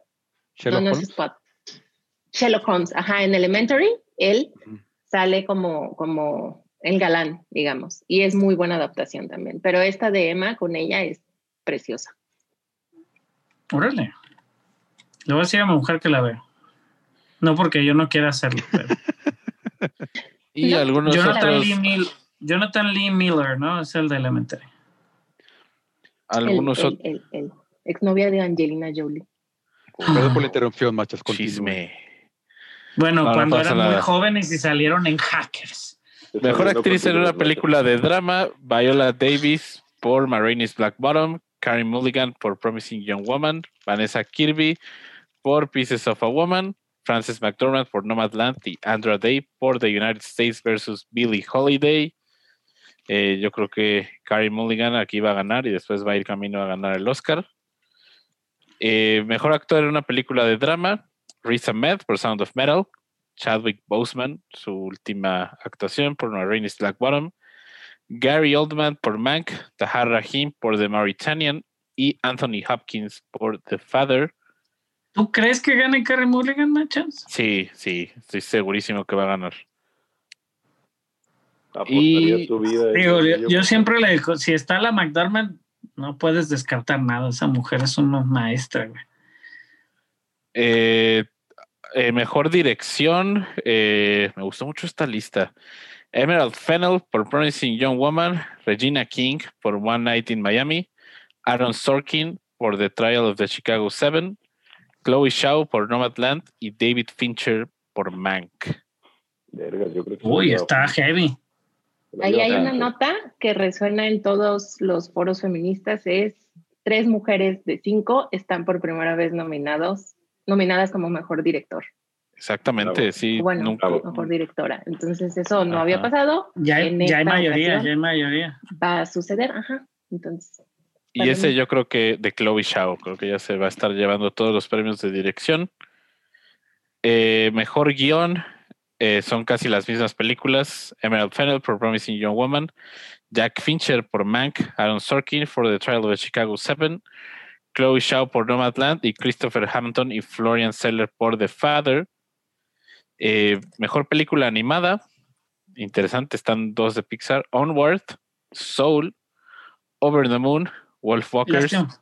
Sherlock no, no es Holmes. Spot. Sherlock Holmes, ajá, en Elementary, él sale como, como el galán, digamos, y es muy buena adaptación también. Pero esta de Emma con ella es preciosa. Órale. Le voy a decir a mi mujer que la veo. No porque yo no quiera hacerlo, pero Y No, algunos Jonathan otros, Lee, Mil- Jonathan Lee Miller, ¿no? Es el de Elementary. El, algunos el, otros el, el exnovia de Angelina Jolie. Perdón por la interrupción, machas. continúen. chisme. Bueno, No, no cuando eran muy jóvenes y salieron en Hackers. Mejor actriz en una película de drama, Viola Davis por Marines Black Bottom, Karen Mulligan por Promising Young Woman, Vanessa Kirby por Pieces of a Woman, Frances McDormand por Nomadland y Andra Day por The United States versus Billie Holiday. Eh, yo creo que Karen Mulligan aquí va a ganar y después va a ir camino a ganar el Oscar. Eh, mejor actor en una película de drama, Riz Ahmed por Sound of Metal, Chadwick Boseman, su última actuación por Marines Black Bottom, Gary Oldman por Mank, Tahar Rahim por The Mauritanian y Anthony Hopkins por The Father. ¿Tú crees que gane Carrie Mulligan, Machas? Sí, sí, estoy segurísimo que va a ganar. Apostaría Y- tu vida. Digo, yo, yo siempre le digo, si está la McDormand, no puedes descartar nada. Esa mujer es una maestra, güey. Eh, eh, mejor dirección, eh, me gustó mucho esta lista. Emerald Fennell por Promising Young Woman, Regina King por One Night in Miami, Aaron Sorkin por The Trial of the Chicago Seven, Chloe Shaw por Nomadland y David Fincher por Mank. Verga, yo creo que Uy, está heavy. Ahí hay una nota que resuena en todos los foros feministas, es tres mujeres de cinco están por primera vez nominados, nominadas como mejor director, Exactamente, Bravo. sí. bueno, nunca- mejor directora. Entonces eso no Ajá. había pasado, Ya hay, En ya hay esta mayoría, ya hay mayoría. va a suceder, ajá. Entonces, Y ese mí. yo creo que de Chloe Shaw, creo que ya se va a estar llevando todos los premios de dirección. Eh, mejor guion, eh, son casi las mismas películas. Emerald Fennell por Promising Young Woman, Jack Fincher por Mank, Aaron Sorkin por The Trial of the Chicago Seven, Chloe Shaw por Nomadland y Christopher Hampton y Florian Seller por The Father. Eh, mejor película animada, interesante, están dos de Pixar, Onward, Soul, Over the Moon, Wolf Walkers Lástima,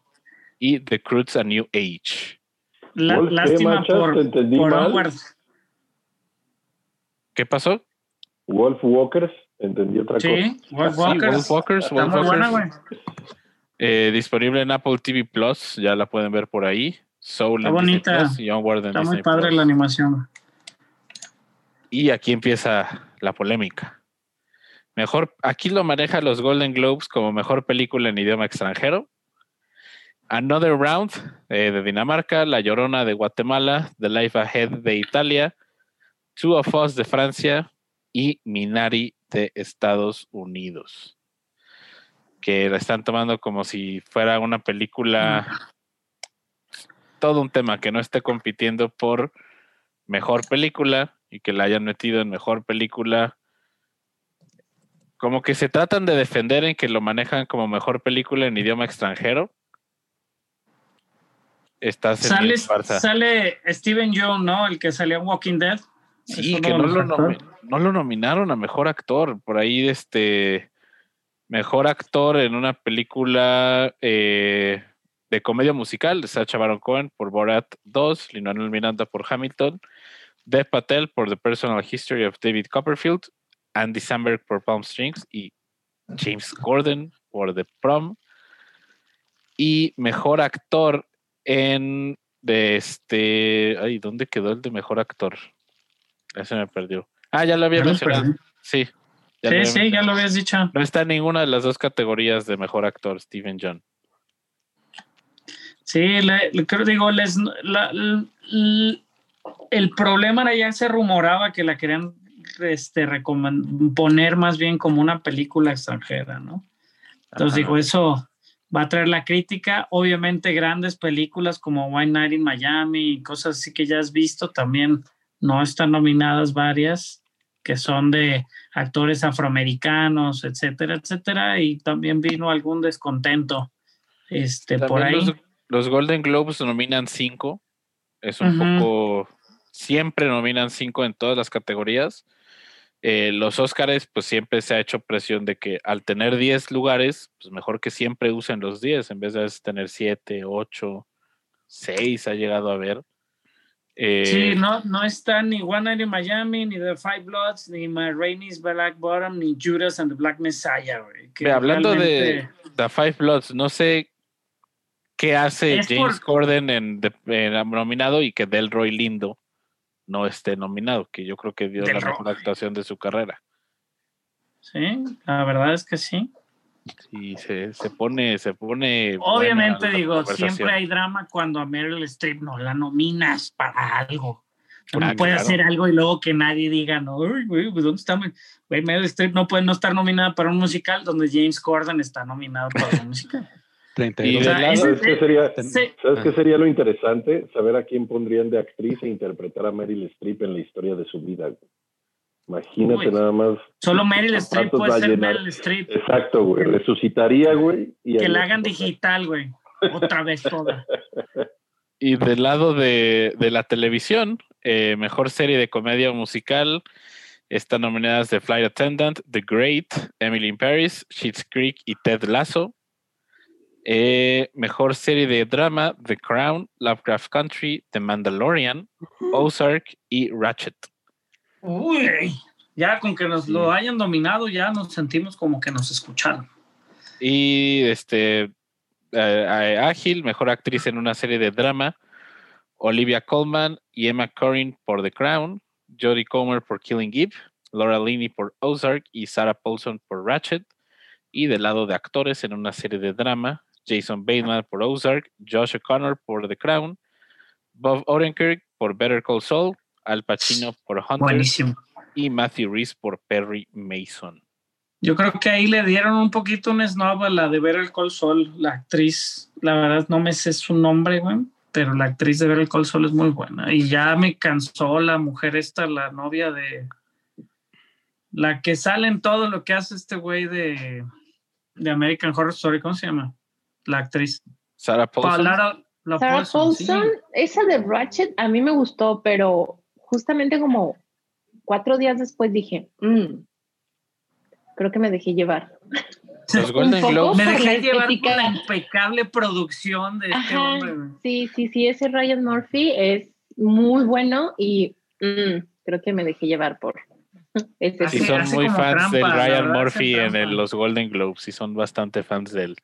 y The Croods A New Age. la- Wolf, ¿qué, lástima por, por. Onward. ¿Qué pasó? Wolf Walkers, entendí otra cosa. Sí, Wolf Sí, Walkers. Wolf Walkers, Está Wolf muy buena, Walkers. güey. Eh, disponible en Apple TV Plus, ya la pueden ver por ahí. Soul Está bonita. Plus y Onward en Está Disney muy padre Plus. la animación. Y aquí empieza la polémica. Mejor, aquí lo maneja los Golden Globes como mejor película en idioma extranjero. Another Round eh, de Dinamarca, La Llorona de Guatemala, The Life Ahead de Italia, Two of Us de Francia y Minari de Estados Unidos. Que la están tomando como si fuera una película, todo un tema que no esté compitiendo por mejor película y que la hayan metido en mejor película. Como que se tratan de defender en que lo manejan como mejor película en idioma extranjero. Estás en sale Steven Yeun, ¿no? El que salió en Walking Dead. Sí, que no lo, nomi- no lo nominaron a mejor actor. Por ahí, este. Mejor actor en una película eh, de comedia musical de Sacha Baron Cohen por Borat 2, Lin-Manuel Miranda por Hamilton, Dev Patel por The Personal History of David Copperfield, Andy Samberg por Palm Strings y James Gordon por The Prom. Y mejor actor en de este. Ay, ¿dónde quedó el de mejor actor? Ese me perdió. Ah, ya lo había Ya mencionado. perdí. Sí. ya Sí, sí, ya lo habías dicho. No está en ninguna de las dos categorías de mejor actor, Steven John. Sí, le, le- creo, digo, les, la- l- l- el problema era ya se rumoraba que la querían este, poner más bien como una película extranjera, ¿no? Entonces Ajá. digo, eso va a traer la crítica. Obviamente grandes películas como One Night in Miami y cosas así que ya has visto también no están nominadas varias que son de actores afroamericanos, etcétera, etcétera, y también vino algún descontento este, por ahí. Los, los Golden Globes nominan cinco. Es un poco. Siempre nominan cinco en todas las categorías. Eh, los Óscares, pues siempre se ha hecho presión de que al tener 10 lugares, pues mejor que siempre usen los 10 en vez de tener 7, 8, 6 ha llegado a ver. Eh, Sí, no, no está ni One Night in Miami, ni The Five Bloods, ni My Rainey's Black Bottom, ni Judas and the Black Messiah, güey. que hablando de The Five Bloods, no sé qué hace Es James por- Corden en, nominado y que Delroy Lindo no esté nominado, que yo creo que dio la mejor actuación de su carrera. Sí, la verdad es que sí. Y se, se pone, se pone. Obviamente, digo, siempre hay drama cuando a Meryl Streep no la nominas para algo. Uno Ah, puede claro. hacer algo y luego que nadie diga, no, "Ay, güey, pues, ¿dónde está? mi-?" Güey, Meryl Streep no puede no estar nominada para un musical donde James Corden está nominado para un musical. 32. Y de O sea, lado- ese- ¿Sabes qué sería, Sí. ¿sabes qué sería lo interesante? Saber a quién pondrían de actriz e interpretar a Meryl Streep en la historia de su vida. Imagínate Uy. nada más. Solo Meryl Streep puede ser llenar. Meryl Streep. Exacto, güey. Resucitaría, güey. y Que la hagan digital, güey. Otra vez toda. Y del lado de, de la televisión, eh, mejor serie de comedia musical, están nominadas The Flight Attendant, The Great, Emily in Paris, Schitt's Creek y Ted Lasso. Eh, mejor serie de drama, The Crown, Lovecraft Country, The Mandalorian, Ozark y Ratchet. Uy, ya con que nos lo hayan dominado, ya nos sentimos como que nos escucharon. Y este eh, Ágil, mejor actriz en una serie de drama, Olivia Colman y Emma Corrin por The Crown, Jodie Comer por Killing Eve, Laura Linney por Ozark y Sarah Paulson por Ratchet. Y del lado de actores en una serie de drama, Jason Bateman por Ozark, Josh O'Connor por The Crown, Bob Odenkirk por Better Call Saul, Al Pacino por Hunter Buenísimo. y Matthew Reese por Perry Mason. Yo creo que ahí le dieron un poquito un snob a la de Ver el Col Sol, la actriz. La verdad no me sé su nombre, güey, pero la actriz de Ver el Col Sol es muy buena. Y ya me cansó la mujer esta, la novia de... La que sale en todo lo que hace este güey de, de American Horror Story, ¿cómo se llama? La actriz. Sarah Paulson. La Sarah Paulson, sí. Paulson, esa de Ratchet a mí me gustó, pero justamente como cuatro días después dije, "Mm, creo que me dejé llevar. Los Golden poco. Globes. Me dejé la llevar por la impecable producción de este Ajá, hombre. güey. sí, sí, sí, ese Ryan Murphy es muy bueno y mm, creo que me dejé llevar por ese Sí, son muy fans trampa, del Ryan Murphy en el- los Golden Globes y son bastante fans de él.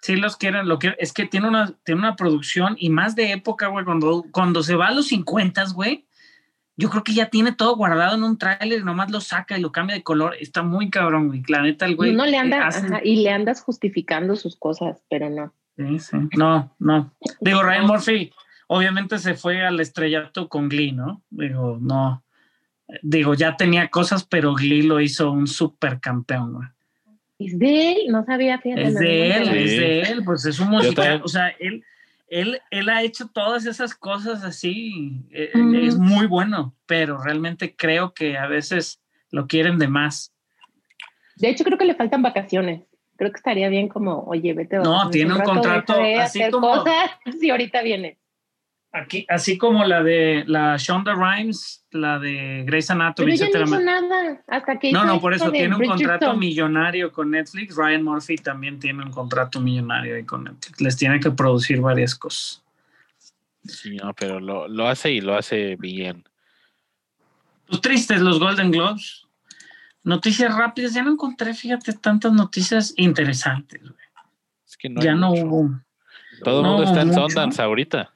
Sí los quieren, lo que es que tiene una, tiene una producción y más de época, güey, cuando, cuando se va a los 50, güey, yo creo que ya tiene todo guardado en un tráiler, nomás lo saca y lo cambia de color. Está muy cabrón, güey. La neta, el güey. Y uno le eh, anda, hace- ajá, y le andas justificando sus cosas, pero no. Sí, sí. No, no. Digo, Ryan Murphy, obviamente se fue al estrellato con Glee, ¿no? Digo, no. Digo, ya tenía cosas, pero Glee lo hizo un super campeón, güey. Es de él, no sabía, fíjate. Es no, de no él, sabía. es de él, pues es un musical. O sea, él, él, él ha hecho todas esas cosas así. eh, Ujú. Es muy bueno, pero realmente creo que a veces lo quieren de más. De hecho, creo que le faltan vacaciones. Creo que estaría bien como, oye, vete No, tiene un rato, contrato así como- cosas y ahorita viene. Aquí, así como la de la Shonda Rhimes, la de Grey's Anatomy, Pero ya no hizo nada hasta que No, hizo no, por eso tiene un contrato millonario con Netflix. Ryan Murphy también tiene un contrato millonario ahí con Netflix. Les tiene que producir varias cosas. Sí, no, pero lo, lo hace y lo hace bien. Pues tristes los Golden Globes. Noticias rápidas. Ya no encontré, fíjate, tantas noticias interesantes. güey. Es que no ya no mucho. hubo. Todo el no mundo está en. Sundance ahorita.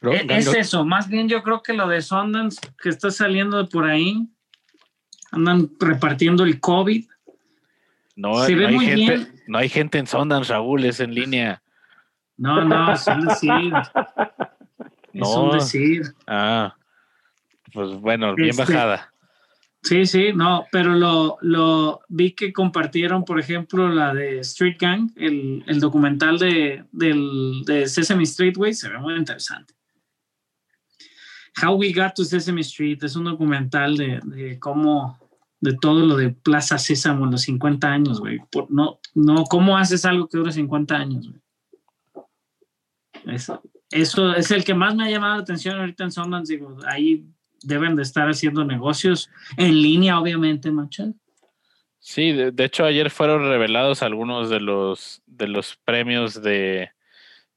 Pero E- es eso, más bien yo creo que lo de Sundance que está saliendo de por ahí. Andan repartiendo el COVID. No, Se no ve hay muy gente, bien. no hay gente en Sundance, Raúl, es en línea. No, no, es un decir. Es un No. decir. Ah, pues bueno, bien Este- bajada. Sí, sí, no, pero lo, lo vi que compartieron, por ejemplo, la de Street Gang, el, el documental de, del, de Sesame Street, güey, se ve muy interesante. How We Got to Sesame Street es un documental de, de cómo, de todo lo de Plaza Sésamo en los 50 años, güey. Por- No, no, ¿cómo haces algo que dure 50 años, güey? Eso, eso es el que más me ha llamado la atención ahorita en Sundance, digo, ahí deben de estar haciendo negocios en línea, obviamente, macho. Sí, de, de hecho ayer fueron revelados algunos de los de los premios de,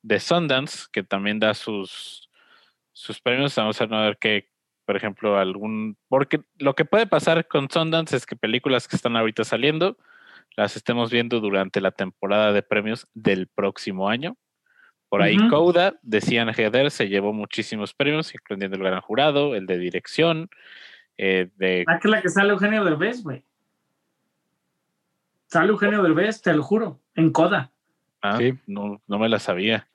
de Sundance, que también da sus, sus premios. Vamos a ver que, por ejemplo, algún. Porque lo que puede pasar con Sundance es que películas que están ahorita saliendo las estemos viendo durante la temporada de premios del próximo año. Por ahí Ujú. Coda de Cian Heder se llevó muchísimos premios, incluyendo el gran jurado, el de dirección, eh, de Ah, que es la que sale Eugenio Derbez, güey. Sale Eugenio Derbez, te lo juro, en coda. Ah, Sí. no, no me la sabía.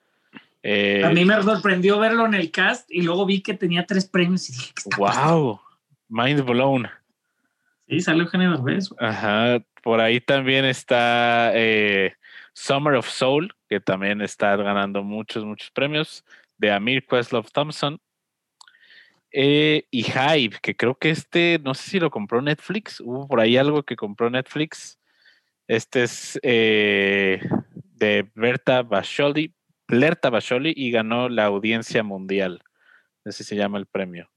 Eh, A mí me sorprendió verlo en el cast y luego vi que tenía tres premios y dije, ¿qué está pasando? wow, mind blown. Sí, sale Eugenio Derbez. Ajá, por ahí también está eh, Summer of Soul, que también está ganando muchos, muchos premios, de Amir Questlove Thompson. Eh, y Hype, que creo que este, no sé si lo compró Netflix, hubo por ahí algo que compró Netflix. Este es de Berta Basholi, Blerta Basholi y ganó la audiencia mundial. Así se llama el premio.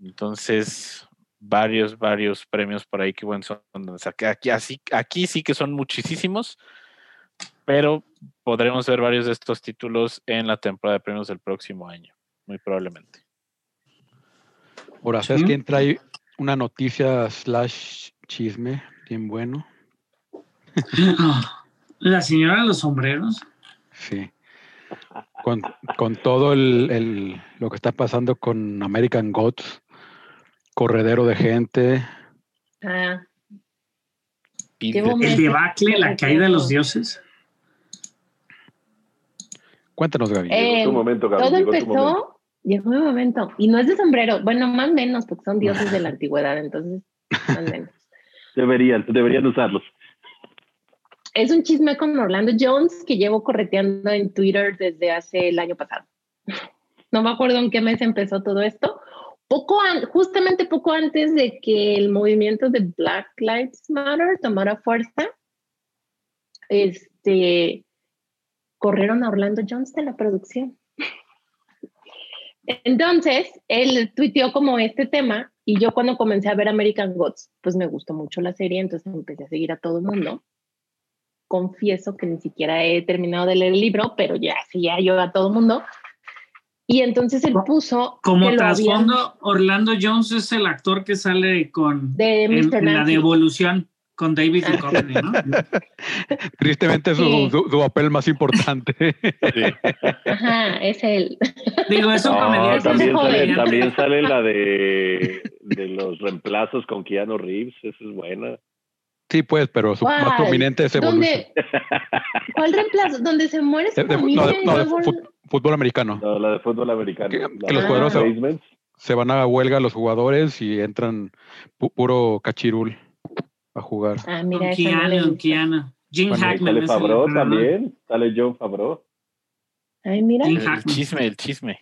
Entonces, varios, varios premios por ahí que bueno son. o sea, que Aquí, así, aquí sí que son muchísimos, pero podremos ver varios de estos títulos en la temporada de premios del próximo año, muy probablemente. Ahora, ¿sabes Sí. quién trae una noticia slash chisme bien bueno? La señora de los sombreros. Sí. Con, con todo el, el- lo que está pasando con American Gods, corredero de gente. Ah, El debacle, la caída de los dioses. Cuéntanos, Gaby. Eh, Llegó tu momento, Gaby, todo llegó tu momento. empezó, llegó mi momento. Y no es de sombrero, bueno, más o menos, porque son dioses de la antigüedad, entonces, más o menos. Deberían, deberían usarlos. Es un chisme con Orlando Jones que llevo correteando en Twitter desde hace el año pasado. No me acuerdo en qué mes empezó todo esto. Poco justamente poco antes de que el movimiento de Black Lives Matter tomara fuerza, este, corrieron a Orlando Jones de la producción. Entonces, él tuiteó como este tema y yo cuando comencé a ver American Gods, pues me gustó mucho la serie, entonces empecé a seguir a todo el mundo confieso que ni siquiera he terminado de leer el libro, pero ya seguía yo a todo mundo. Y entonces él puso Como trasfondo, Orlando Jones es el actor que sale con de en, en la devolución. con David. Duchovny, ¿no? Tristemente es su, Sí. su- su papel más importante. Ajá, es él. Digo, es un No, comediante. también, sale, también sale la de, de los reemplazos con Keanu Reeves. Esa es buena. Sí, pues, pero su más prominente es Evolution. ¿Dónde? ¿Cuál reemplazo? ¿Dónde se muere su De- de- no, de- no, de fútbol americano. No, la de fútbol americano. Que- los jugadores se- van a huelga los jugadores y entran pu- puro cachirul a jugar. Ah, Con mira, visto. Keanu. Jim Bueno, Hackman. Sale el Favreau también. Sale John Favreau. Ay, mira. Jim El Hackman. chisme, el chisme.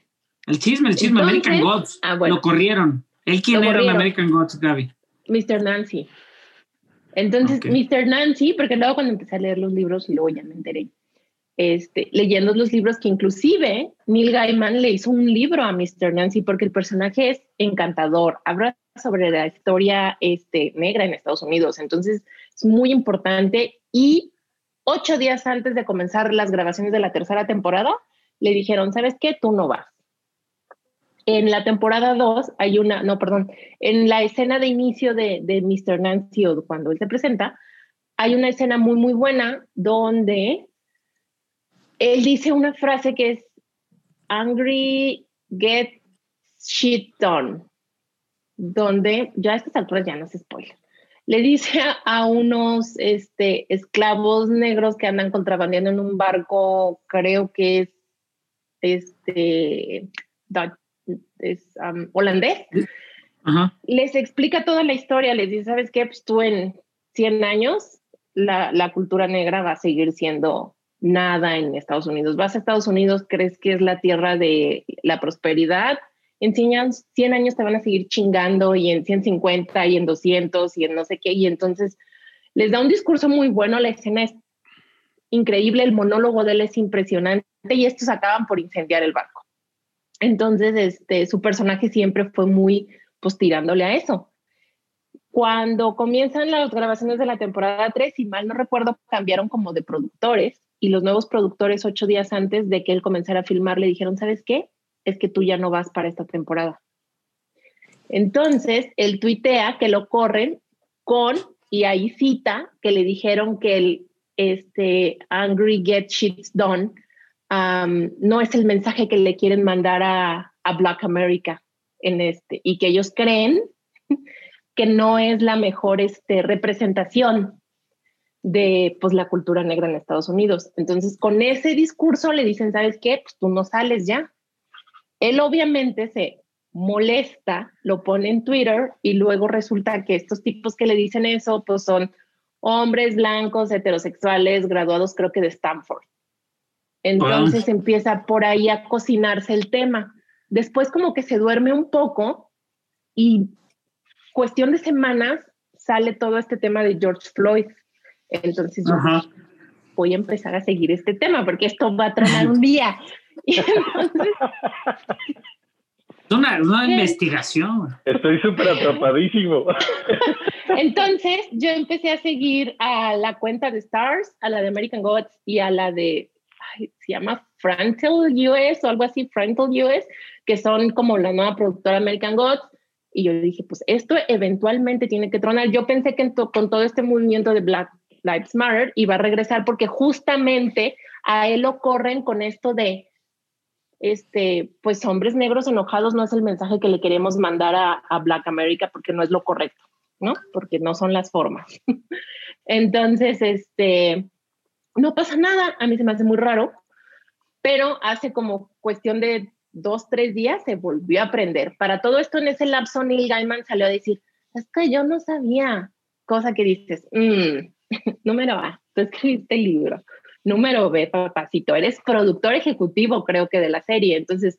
El chisme, el chisme. Entonces- American Gods. Ah, bueno. Lo corrieron. ¿Él quién Lo era en corrieron. American Gods, Gaby? Mr. Nancy. Entonces. Mr. Nancy, porque luego cuando empecé a leer los libros, luego ya me enteré, este, leyendo los libros que inclusive Neil Gaiman le hizo un libro a Mr. Nancy porque el personaje es encantador, habla sobre la historia este, negra en Estados Unidos, entonces es muy importante y ocho días antes de comenzar las grabaciones de la tercera temporada, le dijeron, ¿sabes qué? Tú no vas. En la temporada 2 hay una, no, perdón, en la escena de inicio de, Mr. Nancy o cuando él se presenta, hay una escena muy, muy buena donde él dice una frase que es angry, get shit done, donde ya a estas alturas ya no se spoiler. Le dice a, a unos este, esclavos negros que andan contrabandeando en un barco, creo que es este, Dutch- es um, holandés, Ajá. les explica toda la historia, les dice, ¿sabes qué? Pues tú en 100 años la, la cultura negra va a seguir siendo nada en Estados Unidos. Vas a Estados Unidos, crees que es la tierra de la prosperidad, en 100 años, 100 años te van a seguir chingando y en 150 y en 200 y en no sé qué. Y entonces les da un discurso muy bueno, la escena es increíble, el monólogo de él es impresionante y estos acaban por incendiar el barco. Entonces, este, su personaje siempre fue muy, pues tirándole a eso. Cuando comienzan las grabaciones de la temporada 3, si mal no recuerdo, cambiaron como de productores y los nuevos productores ocho días antes de que él comenzara a filmar le dijeron, ¿sabes qué? Es que tú ya no vas para esta temporada. Entonces, él tuitea que lo corren con, y ahí cita, que le dijeron que el este, Angry Get Shit Done no es el mensaje que le quieren mandar a, a Black America en este, y que ellos creen que no es la mejor este, representación de pues, la cultura negra en Estados Unidos. Entonces, con ese discurso le dicen, ¿sabes qué? Pues tú no sales ya. Él obviamente se molesta, lo pone en Twitter y luego resulta que estos tipos que le dicen eso, pues son hombres blancos, heterosexuales, graduados creo que de Stanford. Entonces empieza por ahí a cocinarse el tema. Después como que se duerme un poco y cuestión de semanas sale todo este tema de George Floyd. Entonces yo Ajá. voy a empezar a seguir este tema porque esto va a tronar un día. Y entonces, Es una, una investigación. Estoy súper atrapadísimo. entonces yo empecé a seguir a la cuenta de Stars, a la de American Gods y a la de, se llama Frontal US o algo así, Frontal US, que son como la nueva productora American Gods. Y yo dije, pues esto eventualmente tiene que tronar. Yo pensé que to- con todo este movimiento de Black Lives Matter iba a regresar porque justamente a él lo corren con esto de, este, pues hombres negros enojados no es el mensaje que le queremos mandar a, a Black America porque no es lo correcto, ¿no? Porque no son las formas. Entonces, este, no pasa nada, a mí se me hace muy raro, pero hace como cuestión de dos, tres días se volvió a aprender. Para todo esto en ese lapso, Neil Gaiman salió a decir, es que yo no sabía, cosa que dices, "Mm, número A, tú escribiste el libro, número B, papacito, eres productor ejecutivo, creo que de la serie, entonces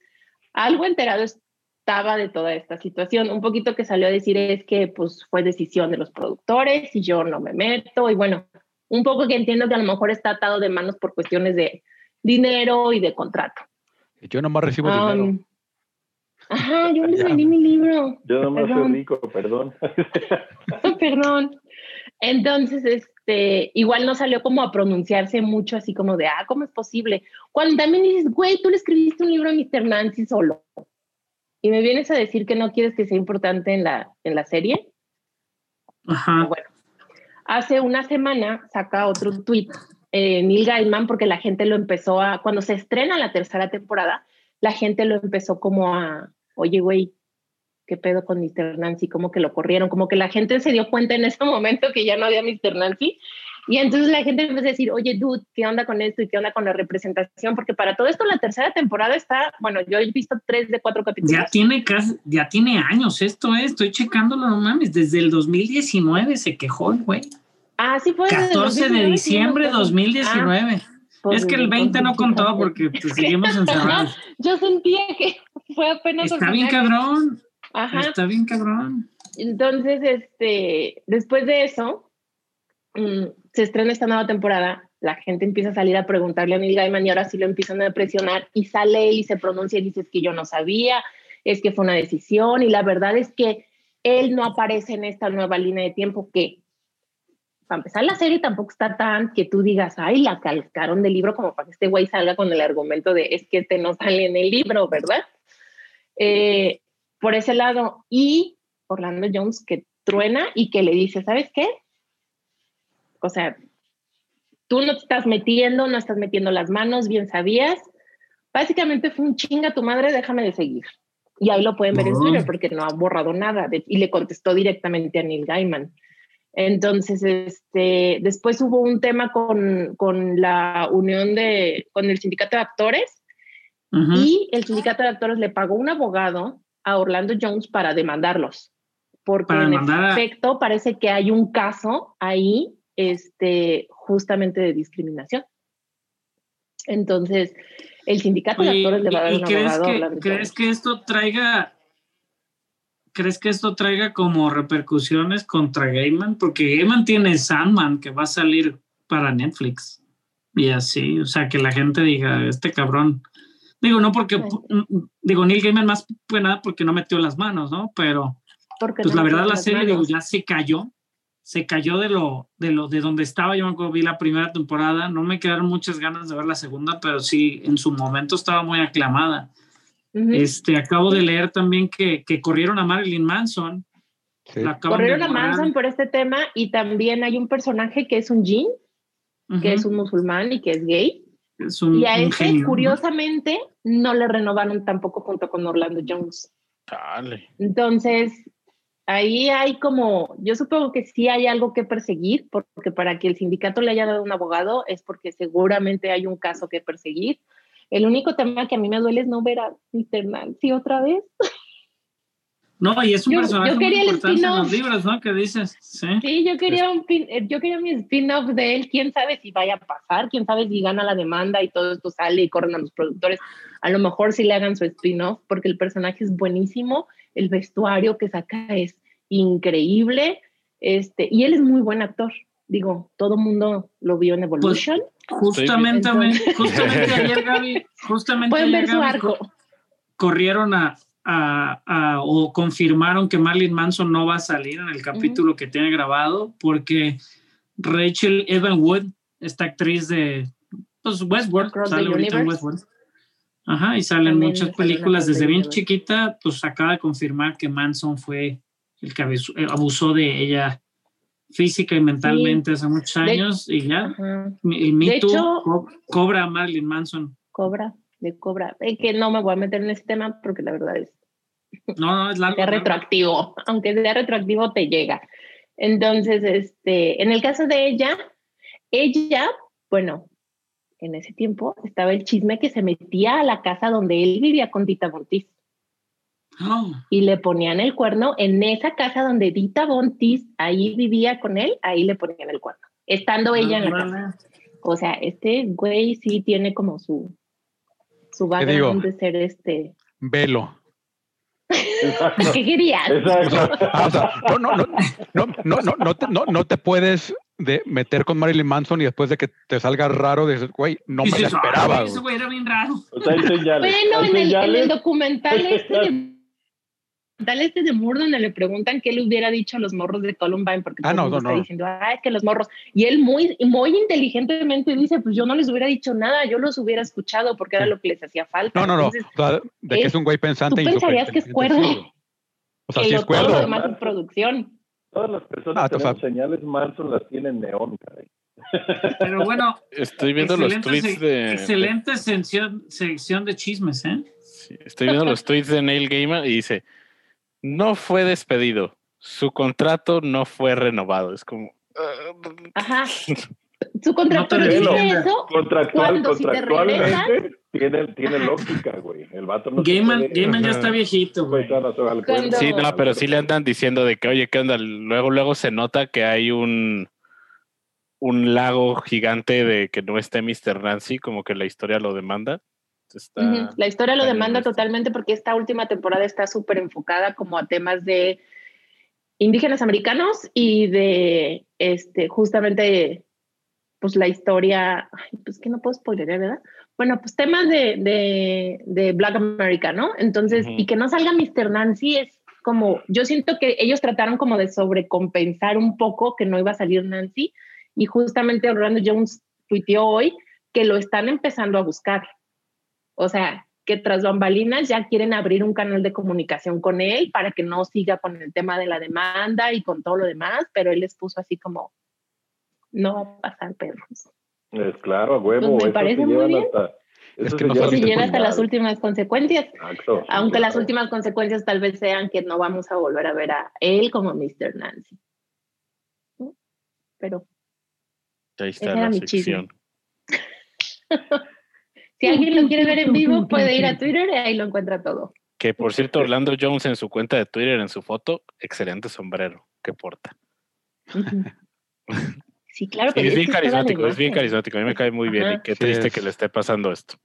algo enterado estaba de toda esta situación. Un poquito que salió a decir es que pues fue decisión de los productores y yo no me meto y bueno, un poco que entiendo que a lo mejor está atado de manos por cuestiones de dinero y de contrato. Yo nomás recibo Um, dinero. Ajá, yo les vendí mi libro. Yo nomás soy rico, perdón. Perdón. Entonces, este, igual no salió como a pronunciarse mucho, así como de, ah, ¿cómo es posible? Cuando también dices, güey, tú le escribiste un libro a Mr. Nancy solo. Y me vienes a decir que no quieres que sea importante en la, en la serie. Ajá. Bueno, hace una semana saca otro tweet eh, Neil Gaiman porque la gente lo empezó a, cuando se estrena la tercera temporada, la gente lo empezó como a, oye, güey, ¿qué pedo con Mr. Nancy? Como que lo corrieron, como que la gente se dio cuenta en ese momento que ya no había Mr. Nancy. Y entonces la gente empezó a decir, oye, dude, ¿qué onda con esto y qué onda con la representación? Porque para todo esto la tercera temporada está, bueno, yo he visto tres de cuatro capítulos. Ya tiene, casi- ya tiene años esto, eh, estoy checándolo, no mames, desde el 2019 se quejó el güey. Ah, sí fue. desde el 14 de 2019, sí, diciembre de me acuerdo. 2019. Ah, pues, es que el 20 no contó porque pues, seguimos encerrados. Yo sentía que fue apenas. Está bien cabrón, Ajá. está bien cabrón. Entonces, este, después de eso, mm, se estrena esta nueva temporada, la gente empieza a salir a preguntarle a Neil Gaiman y ahora sí lo empiezan a presionar y sale él y se pronuncia y dice es que yo no sabía, es que fue una decisión y la verdad es que él no aparece en esta nueva línea de tiempo que, para empezar, la serie tampoco está tan que tú digas, ay, la calcaron del libro como para que este güey salga con el argumento de es que este no sale en el libro, ¿verdad? Eh, por ese lado. Y Orlando Jones que truena y que le dice, ¿sabes qué? O sea, tú no te estás metiendo, no estás metiendo las manos, bien sabías. Básicamente fue un chinga tu madre, déjame de seguir. Y ahí lo pueden ver en Oh. Twitter porque no ha borrado nada de- y le contestó directamente a Neil Gaiman. Entonces, este, después hubo un tema con, con la unión de, con el sindicato de actores y el sindicato de actores le pagó un abogado a Orlando Jones para demandarlos. Porque Para en a- efecto parece que hay un caso ahí este, justamente de discriminación. Entonces, el sindicato de actores le va a dar ¿y- un crees abogado que, crees que esto traiga crees que esto traiga como repercusiones contra Gaiman? Porque Gaiman tiene Sandman que va a salir para Netflix y así, o sea, que la gente diga, este cabrón, digo, no porque, Sí. mm, digo, Neil Gaiman más que nada porque no metió las manos, ¿no? Pero Porque pues no la verdad la serie digo, ya se cayó, se cayó de lo, de lo de donde estaba. Yo me acuerdo, vi la primera temporada, no me quedaron muchas ganas de ver la segunda, pero sí, en su momento estaba muy aclamada. Ujú. Este, acabo de leer también que, que corrieron a Marilyn Manson. Sí. La acaban Corrieron a. Manson por este tema y también hay un personaje que es un Jin, que es un musulmán y que es gay. Es un- Y a ese, genio, ¿no? curiosamente, no le renovaron tampoco junto con Orlando Jones. Dale. Entonces, ahí hay como, yo supongo que sí hay algo que perseguir, porque para que el sindicato le haya dado un abogado es porque seguramente hay un caso que perseguir. El único tema que a mí me duele es no ver a Mr. Nancy otra vez. No, y es un Yo- personaje yo muy quería el importante en los libros, ¿no? Que dices, sí. Sí, yo quería, un pin- eh, yo quería mi spin-off de él. Quién sabe si vaya a pasar, quién sabe si gana la demanda y todo esto sale y corren a los productores. A lo mejor sí le hagan su spin-off porque el personaje es buenísimo, el vestuario que saca es increíble este, y él es muy buen actor. Digo, todo mundo lo vio en Evolution. Justamente, Entonces- justamente ayer, Gaby, justamente Pueden ayer, ver su Gaby, arco. corrieron a, a- a- o confirmaron que Marilyn Manson no va a salir en el capítulo que tiene grabado porque Rachel Evan Wood, esta actriz de pues, Westworld, sale ahorita en. Westworld. Ajá, y salen También muchas películas desde de bien chiquita, pues acaba de confirmar que Manson fue el que abusó, eh, abusó de ella física y mentalmente hace muchos De- años y ya, el Me De Too hecho- co- cobra a Marilyn Manson. Cobra, de cobra. Es que no me voy a meter en ese tema porque la verdad es No, no, es largo. largo. retroactivo, aunque sea retroactivo te llega. Entonces, este, en el caso de ella, ella, bueno, en ese tiempo estaba el chisme que se metía a la casa donde él vivía con Dita Bontis Oh, y le ponían el cuerno en esa casa donde Dita Bontis ahí vivía con él, ahí le ponían el cuerno, estando ella en la casa. O sea, este güey sí tiene como su su digo? background de ser este. Velo. ¿Qué querías? Exacto. Ah, o sea, no, no, no, no, no, no, no, te, no, no te puedes de meter con Marilyn Manson y después de que te salga raro, dices, güey, no me la Dices, "Ay, esperaba. Ese güey". güey era bien raro. O sea, hay señales. Bueno, en el, en el señales. documental este de, documental este de Moore donde le preguntan qué le hubiera dicho a los morros de Columbine porque Ah, todo el no, mundo no, está no. diciendo, ah, es que los morros. Y él muy, muy inteligentemente dice, pues yo no les hubiera dicho nada, yo los hubiera escuchado porque era lo que les hacía falta. No, no, no. Entonces, O sea, de que es- es un güey pensante tú y pensarías que es cuerdo. O sea, que sí lo- es todo lo cuerdo. demás es producción. Todas las personas Ah, que tenemos señales Manson las tienen neón, caray. Pero bueno, Estoy viendo los tweets de. excelente sección, sección de chismes, ¿eh? Sí, estoy viendo los tweets de Neil Gaiman y dice: No fue despedido. Su contrato no fue renovado. Es como. Ajá. Su contrato No dice eso. Contractual. Si te tiene, tiene lógica, güey. El vato no se Gaiman, puede- Gaiman ya está viejito, güey. Pues. Sí, no, pero sí le andan diciendo de que, oye, ¿qué onda? Luego, luego se nota que hay un un lago gigante de que no esté Mr. Nancy, como que la historia lo demanda. Está, Ujú. La historia lo demanda totalmente porque esta última temporada está súper enfocada como a temas de indígenas americanos y de este justamente pues la historia, ay, pues que no puedo spoiler, ¿verdad? Bueno, pues temas de, de, de Black America, ¿no? Entonces, y que no salga Mr. Nancy es como, yo siento que ellos trataron como de sobrecompensar un poco que no iba a salir Nancy y justamente Orlando Jones tuiteó hoy que lo están empezando a buscar. O sea, que tras bambalinas ya quieren abrir un canal de comunicación con él para que no siga con el tema de la demanda y con todo lo demás, pero él les puso así como, no va a pasar, perros. Es claro, a huevo. Pues me parece muy bien. hasta. Es que no Se llega hasta las últimas consecuencias, Exacto. aunque las últimas consecuencias tal vez sean que no vamos a volver a ver a él como Mr. Nancy. Pero Ahí está era la mi chisme. sección. si alguien lo quiere ver en vivo, puede ir a Twitter y ahí lo encuentra todo. Que por cierto, Orlando Jones en su cuenta de Twitter, en su foto, excelente sombrero que porta. Ujú. Sí, claro Y que es bien carismático, es bien carismático. A mí me cae muy bien y qué Sí triste es. que le esté pasando esto.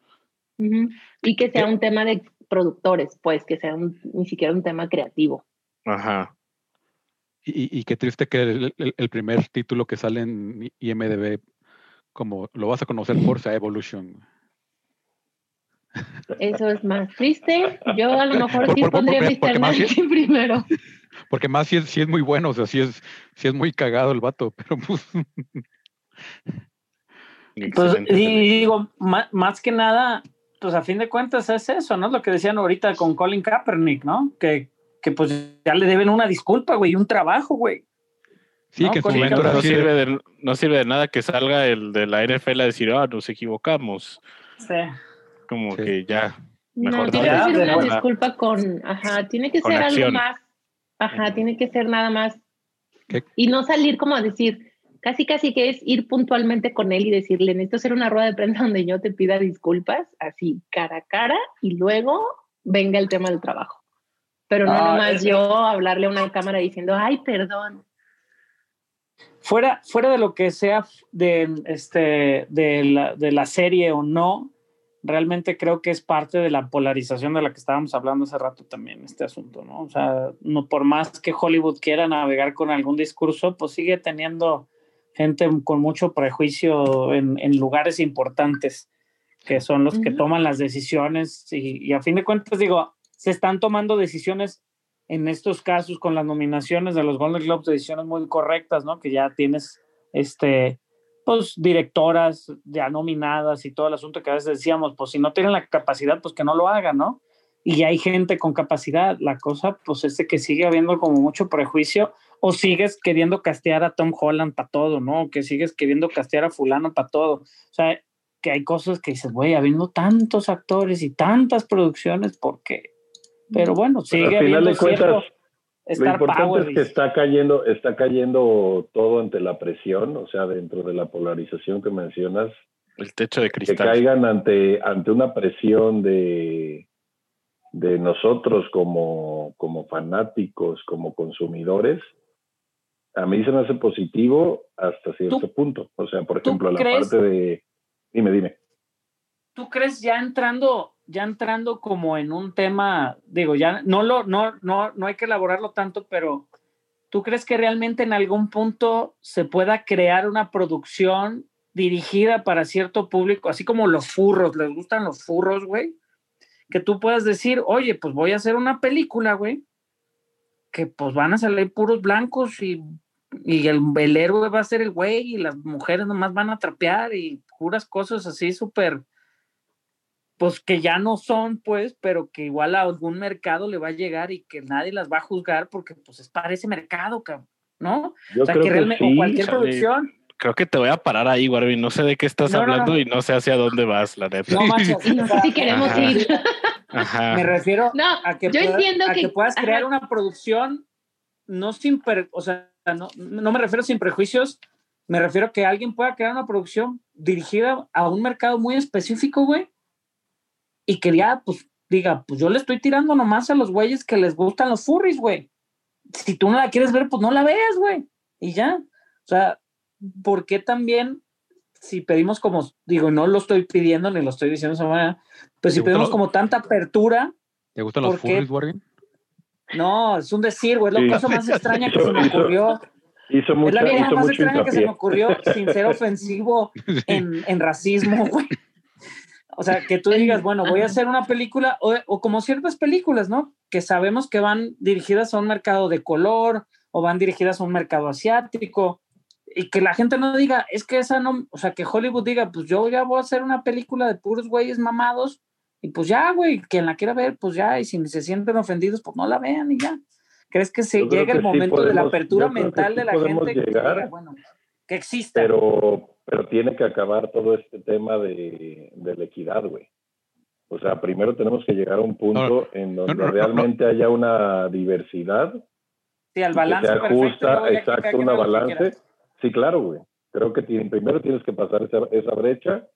Y que sea un tema de productores, pues, que sea un- ni siquiera un tema creativo. Ajá. Y, y qué triste que el, el- el primer título que sale en IMDB, como lo vas a conocer por sea Evolution. Eso es más triste. Yo a lo mejor Por- sí por- pondría porque- Mr. más primero. Porque más si es, sí es muy bueno, o sea, sí es, sí es muy cagado el vato, pero pues, Pues, Excelente y, digo, ma- más, que nada, pues a fin de cuentas es eso, ¿no? Lo que decían ahorita con Colin Kaepernick, ¿no? Que, que pues ya le deben una disculpa, güey, un trabajo, güey. sí, No, que en su momento no, sirve de, no sirve de nada que salga el de la NFL a decir, ah, nos equivocamos. Sí. Como Sí. que ya. No, Mejor tiene no. que ser una disculpa con, ajá, tiene que Con ser algo más, ajá, tiene que ser nada más ¿Qué? y no salir como a decir, casi casi que es ir puntualmente con él y decirle, necesito hacer una rueda de prensa donde yo te pida disculpas, así cara a cara y luego venga el tema del trabajo. Pero no Ah, nomás es- yo hablarle a una cámara diciendo, ay, perdón. Fuera, fuera de lo que sea de, este, de, la, de la serie o no, realmente creo que es parte de la polarización de la que estábamos hablando hace rato también, este asunto, ¿no? O sea, no por más que Hollywood quiera navegar con algún discurso, pues sigue teniendo gente con mucho prejuicio en, en lugares importantes, que son los que toman las decisiones y, y a fin de cuentas, digo, se están tomando decisiones en estos casos con las nominaciones de los Golden Globes, decisiones muy correctas, ¿no? Que ya tienes, este, pues, directoras ya nominadas y todo el asunto que a veces decíamos, pues, si no tienen la capacidad, pues que no lo hagan, ¿no? Y hay gente con capacidad. La cosa, pues, es de que sigue habiendo como mucho prejuicio o sigues queriendo castear a Tom Holland para todo, ¿no? O que sigues queriendo castear a fulano para todo. O sea, que hay cosas que dices, güey, habiendo tantos actores y tantas producciones, ¿por qué? Pero bueno, Pero sigue al final habiendo de cuentas, cierto Lo importante Power. es que está cayendo, está cayendo todo ante la presión, o sea, dentro de la polarización que mencionas, El techo de que cristal. caigan ante, ante una presión de, de nosotros como, como fanáticos, como consumidores, a mí se me hace positivo hasta cierto ¿Tú- punto. O sea, por ejemplo, la crees- parte de... Dime, dime. ¿Tú crees ya entrando, ya entrando como en un tema, digo, ya no lo, no, no, no hay que elaborarlo tanto, pero ¿tú crees que realmente en algún punto se pueda crear una producción dirigida para cierto público, así como los furros, les gustan los furros, güey? Que tú puedas decir, oye, pues voy a hacer una película, güey, que pues van a salir puros blancos y, y el, el héroe va a ser el güey y las mujeres nomás van a trapear y puras cosas así súper pues que ya no son, pues, pero que igual a algún mercado le va a llegar y que nadie las va a juzgar porque, pues, es para ese mercado, cabrón. ¿no? Yo o sea, creo que que realmente, sí. o cualquier chale. producción. Creo que te voy a parar ahí, Warby. No sé de qué estás No, hablando no. y no sé hacia dónde vas, la neta. No manches, Y no sé si queremos Ajá. ir. Ajá. Me refiero No, a que, yo pueda- entiendo a que- que puedas crear ajá. una producción no sin, per- o sea, no, no me refiero sin prejuicios, me refiero a que alguien pueda crear una producción dirigida a un mercado muy específico, güey, y que ya, pues, diga, pues yo le estoy tirando nomás a los güeyes que les gustan los furries, güey. Si tú no la quieres ver, pues no la veas, güey, y ya. O sea, ¿por qué también si pedimos como, digo, no lo estoy pidiendo ni lo estoy diciendo de esa manera, pero si ¿Te gustan pedimos los- como tanta apertura, ¿Te gustan los furries, Warren? no, es un decir, güey, es Sí. la cosa más extraña que se me ocurrió. Hizo Es mucha, la cosa hizo más extraña que se me ocurrió sin ser ofensivo en, en racismo, güey. O sea, que tú digas, bueno, voy a hacer una película, o, o como ciertas películas, ¿no? Que sabemos que van dirigidas a un mercado de color o van dirigidas a un mercado asiático y que la gente no diga, es que esa no, o sea, que Hollywood diga, pues yo ya voy a hacer una película de puros güeyes mamados y pues ya, güey, quien la quiera ver, pues ya, y si se sienten ofendidos, pues no la vean y ya. ¿Crees que se llega el que sí momento de la podemos- apertura que mental sí de la podemos gente? que llegar, diga, bueno, que exista. pero, pero tiene que acabar todo este tema de, de la equidad, güey. O sea, primero tenemos que llegar a un punto en donde no, no, no. realmente haya una diversidad sí, al que balance perfecto, que cada exacto, quien una balance. Sí, claro, güey. Creo que primero tienes que pasar esa, esa brecha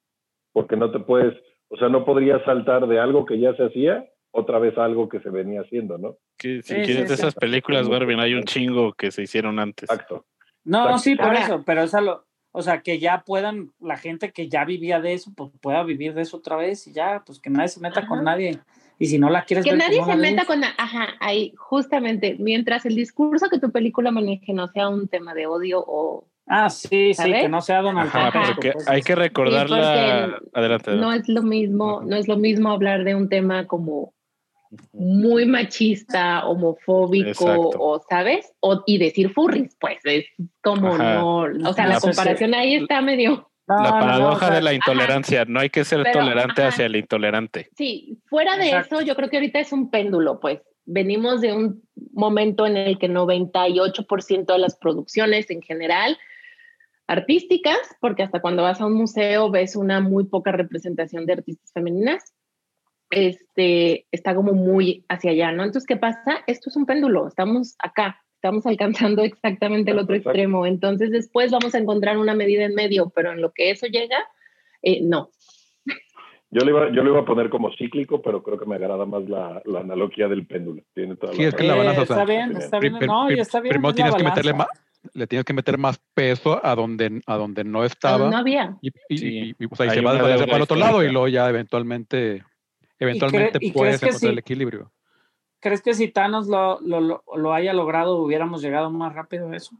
porque no te puedes, o sea, no podrías saltar de algo que ya se hacía otra vez a algo que se venía haciendo, ¿no? Que si Sí, quieres sí, de sí. esas películas, Warby, hay un chingo que se hicieron antes. Exacto. No, Exacto. sí, por Ahora- eso, pero esa lo, o sea, que ya puedan, la gente que ya vivía de eso, pues pueda vivir de eso otra vez y ya, pues que nadie se meta con nadie. Y si no la quieres Que ver, nadie pues no se la meta ves. con... Ajá, ahí, justamente, mientras el discurso que tu película maneje no sea un tema de odio o... Ah, sí, sí, que no sea Donald Ajá, Trump. porque pues, hay que recordar Sí, la... porque Adelante, No adelante. es lo mismo, no es lo mismo hablar de un tema como muy machista, homofóbico, Exacto. o sabes, o, y decir furries, pues es como Ajá. no, o sea, la No si- comparación ahí está medio, No, La no, no, paradoja o sea, de la intolerancia. No hay que ser Pero, tolerante ajá. hacia el intolerante. sí, fuera de Exacto. eso, yo creo que ahorita es un péndulo, pues venimos de un momento en el que 98% de las producciones en general artísticas, porque hasta cuando vas a un museo ves una muy poca representación de artistas femeninas, este, está como muy hacia allá, ¿no? Entonces, ¿qué pasa? Esto es un péndulo, estamos acá, estamos alcanzando exactamente el otro Exacto. extremo, entonces después vamos a encontrar una medida en medio, pero en lo que eso llega, eh, no. Yo le, iba, yo le iba a poner como cíclico, pero creo que me agrada más la, la analogía del péndulo. Tiene toda Sí, la es que la balanza, sea, está bien, está bien, Prim- no, está bien. primero tienes que meterle más, le tienes que meter más peso a donde, a donde no estaba. no había. y, y- Sí. y- y, pues, ahí Hay se va a una desvanecer deuda para el otro lado y luego ya eventualmente, eventualmente y puedes encontrar sí? el equilibrio. ¿Crees que si Thanos lo, lo, lo, lo haya logrado, hubiéramos llegado más rápido a eso?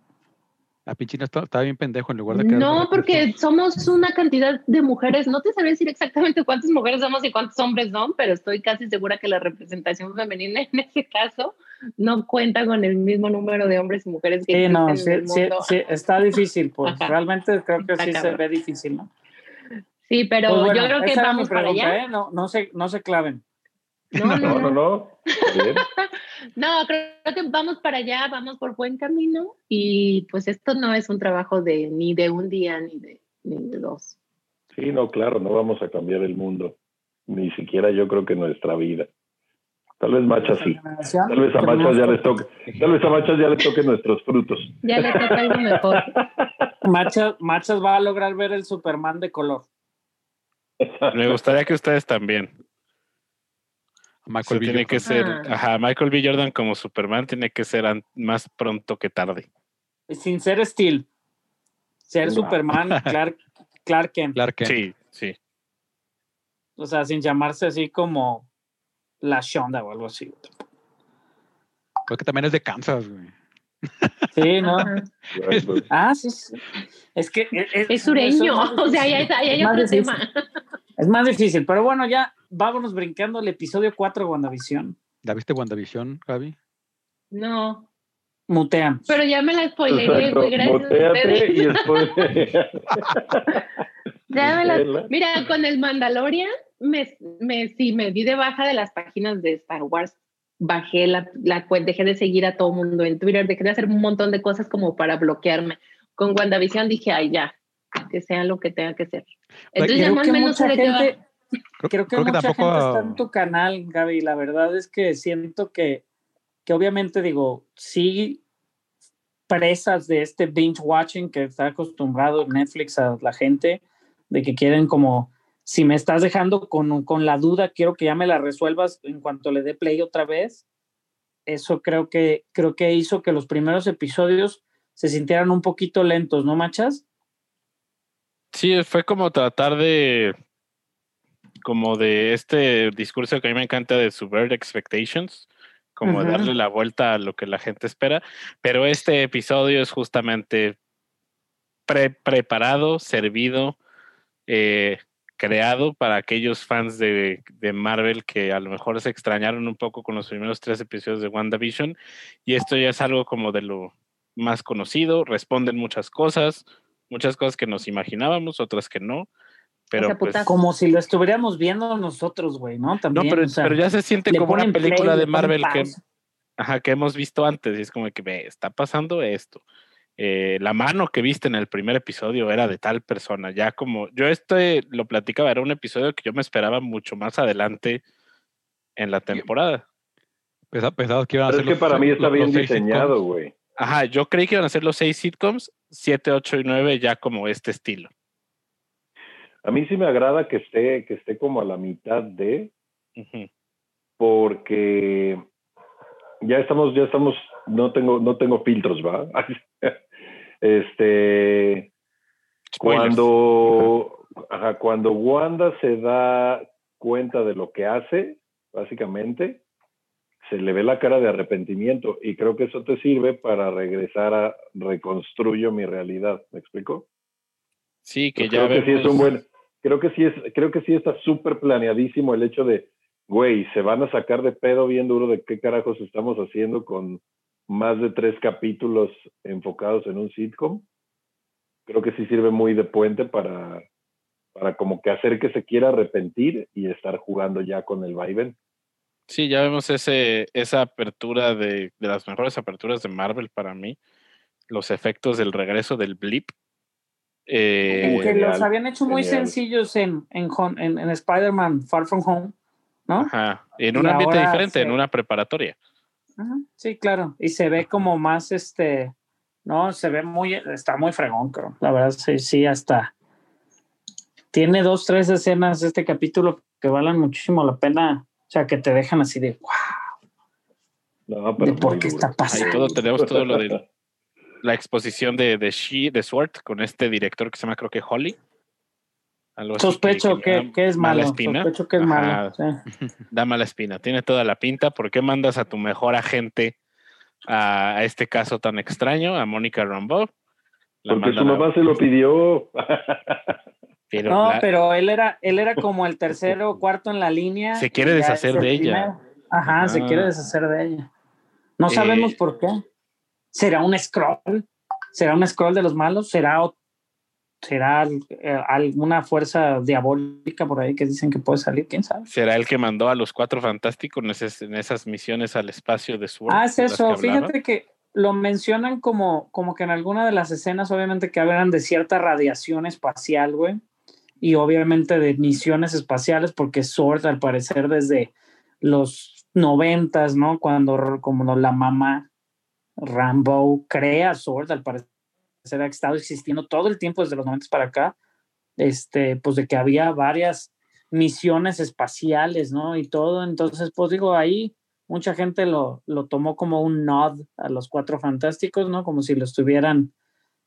La pinchina está, está bien pendejo en lugar de que No, porque somos una cantidad de mujeres. No te sabría decir exactamente cuántas mujeres somos y cuántos hombres son, pero estoy casi segura que la representación femenina en ese caso no cuenta con el mismo número de hombres y mujeres que Sí, no, sí, en el sí, mundo. sí, está difícil, pues Ajá. realmente creo que Está sí se cabrón. ve difícil, ¿no? Sí, pero Pues bueno, yo creo que esa era mi vamos para allá. ¿eh? No, no, se, no se claven. No, no, No, no, no. no. Está bien. No, creo que vamos para allá, vamos por buen camino y pues esto no es un trabajo de ni de un día ni de, ni de dos. Sí, no, claro, no vamos a cambiar el mundo. Ni siquiera yo creo que nuestra vida. Tal vez Machas sí. Tal vez a Machas ya les toque, tal vez a Machas ya les toque nuestros frutos. Ya le toca algo mejor. Machas, Machas va a lograr ver el Superman de color. Me gustaría que ustedes también. Michael sea, B. tiene que ser, Ah. ajá, Michael B. Jordan como Superman tiene que ser más pronto que tarde. Sin ser Steel. Ser No. Superman, Clark, Clark Kent. Clark Kent. Sí, sí. O sea, sin llamarse así como la Shonda o algo así. Creo que también es de Kansas, güey. Sí, ¿no? Pues, Ah, sí, sí. Es que es, Es sureño, eso es más o sea, ahí hay, difícil. ahí hay Es más otro difícil. tema. Es más difícil, pero bueno, ya vámonos brincando el episodio 4 de WandaVision. ¿La viste WandaVision, Gaby? No, Mutean. pero ya me la spoileré, güey, gracias a botéate ustedes. y después. Ya me la-. Mira, con el Mandalorian, me, me, sí, me di de baja de las páginas de Star Wars bajé la, la dejé de seguir a todo mundo en Twitter, dejé de hacer un montón de cosas como para bloquearme. Con WandaVision dije, ay, ya, que sea lo que tenga que ser. Entonces ya Creo más que o menos sé mucha gente, Creo, creo que creo que mucha tampoco. gente está en tu canal, Gaby. La verdad es que siento que, que obviamente digo, sí presas de este binge watching que está acostumbrado Netflix a la gente, de que quieren como, si me estás dejando con, con la duda, quiero que ya me la resuelvas en cuanto le dé play otra vez. Eso creo que, creo que hizo que los primeros episodios se sintieran un poquito lentos, ¿no, machas? Sí, fue como tratar de, como de este discurso que a mí me encanta de subvert expectations, como darle la vuelta a lo que la gente espera, pero este episodio es justamente pre- preparado, servido, eh, creado para aquellos fans de, de Marvel que a lo mejor se extrañaron un poco con los primeros tres episodios de WandaVision, y esto ya es algo como de lo más conocido, responden muchas cosas, muchas cosas que nos imaginábamos, otras que no. Pero, pues. Como si lo estuviéramos viendo nosotros, güey, ¿no? no, También, pero, o sea, pero ya se siente como una play, película de Marvel que, ajá, que hemos visto antes. Y es como que ve, está pasando esto. Eh, la mano que viste en el primer episodio era de tal persona. Ya como yo este lo platicaba, era un episodio que yo me esperaba mucho más adelante en la temporada. Pesa- Pensabas que iban a Pero ser es que los- para mí está los- bien los diseñado, güey. Ajá, yo creí que iban a ser los seis sitcoms, 7, 8 y 9 ya como este estilo. A mí sí me agrada que esté, que esté como a la mitad de, porque ya estamos, ya estamos, no tengo, no tengo filtros, ¿va? Este, Spoilers. cuando, ajá, cuando Wanda se da cuenta de lo que hace, básicamente, se le ve la cara de arrepentimiento y creo que eso te sirve para regresar a reconstruyo mi realidad. ¿Me explico? Sí, que Pues ya creo que sí es un buen, creo que sí es, creo que sí está súper planeadísimo el hecho de, güey, se van a sacar de pedo bien duro de qué carajos estamos haciendo con más de tres capítulos enfocados en un sitcom. Creo que sí sirve muy de puente para, para como que hacer que se quiera arrepentir y estar jugando ya con el vaivén. Sí, ya vemos ese, esa apertura de, de las mejores aperturas de Marvel para mí. Los efectos del regreso del blip. Eh, que los habían hecho muy genial. sencillos en, en, en, en Spider-Man Far From Home, ¿no? ajá, en Y un ambiente ahora diferente, en se- una preparatoria. Sí, claro. Y se ve como más este, no, se ve muy, está muy fregón, creo. La verdad, sí, sí, hasta. Tiene dos, tres escenas este capítulo que valen muchísimo la pena. O sea, que te dejan así de wow, No, de pero por muy qué está Ahí pasando. todo tenemos todo lo de la exposición de, de She, de Sword, con este director que se llama creo que Holly. Algo Sospecho que, que es mala malo. espina. Sospecho que es Ajá, malo. sí. Da mala espina, tiene toda la pinta. ¿Por qué mandas a tu mejor agente a, a este caso tan extraño, a Mónica Rambeau? La Porque su a- mamá se lo pidió. pero No, la- pero él era, él era como el tercero o cuarto en la línea. Se quiere deshacer de ella. Ajá, se Ajá. quiere deshacer de ella. No Eh, sabemos por qué. ¿Será un scroll? ¿Será un scroll de los malos? ¿Será, o- será eh, alguna fuerza diabólica por ahí que dicen que puede salir? ¿Quién sabe? ¿Será el que mandó a los cuatro fantásticos en esas, en esas misiones al espacio de Sword? Ah, es que eso. Fíjate que lo mencionan como, como que en alguna de las escenas, obviamente, que hablan de cierta radiación espacial, güey. Y obviamente de misiones espaciales, porque Sword, al parecer, desde los noventas, ¿no? Cuando como no, la mamá Rambo crea Sword, al parecer ha estado existiendo todo el tiempo desde los noventas para acá. Este, pues de que había varias misiones espaciales, ¿no? Y todo. Entonces, pues digo, ahí mucha gente lo, lo tomó como un nod a los cuatro fantásticos, ¿no? Como si lo estuvieran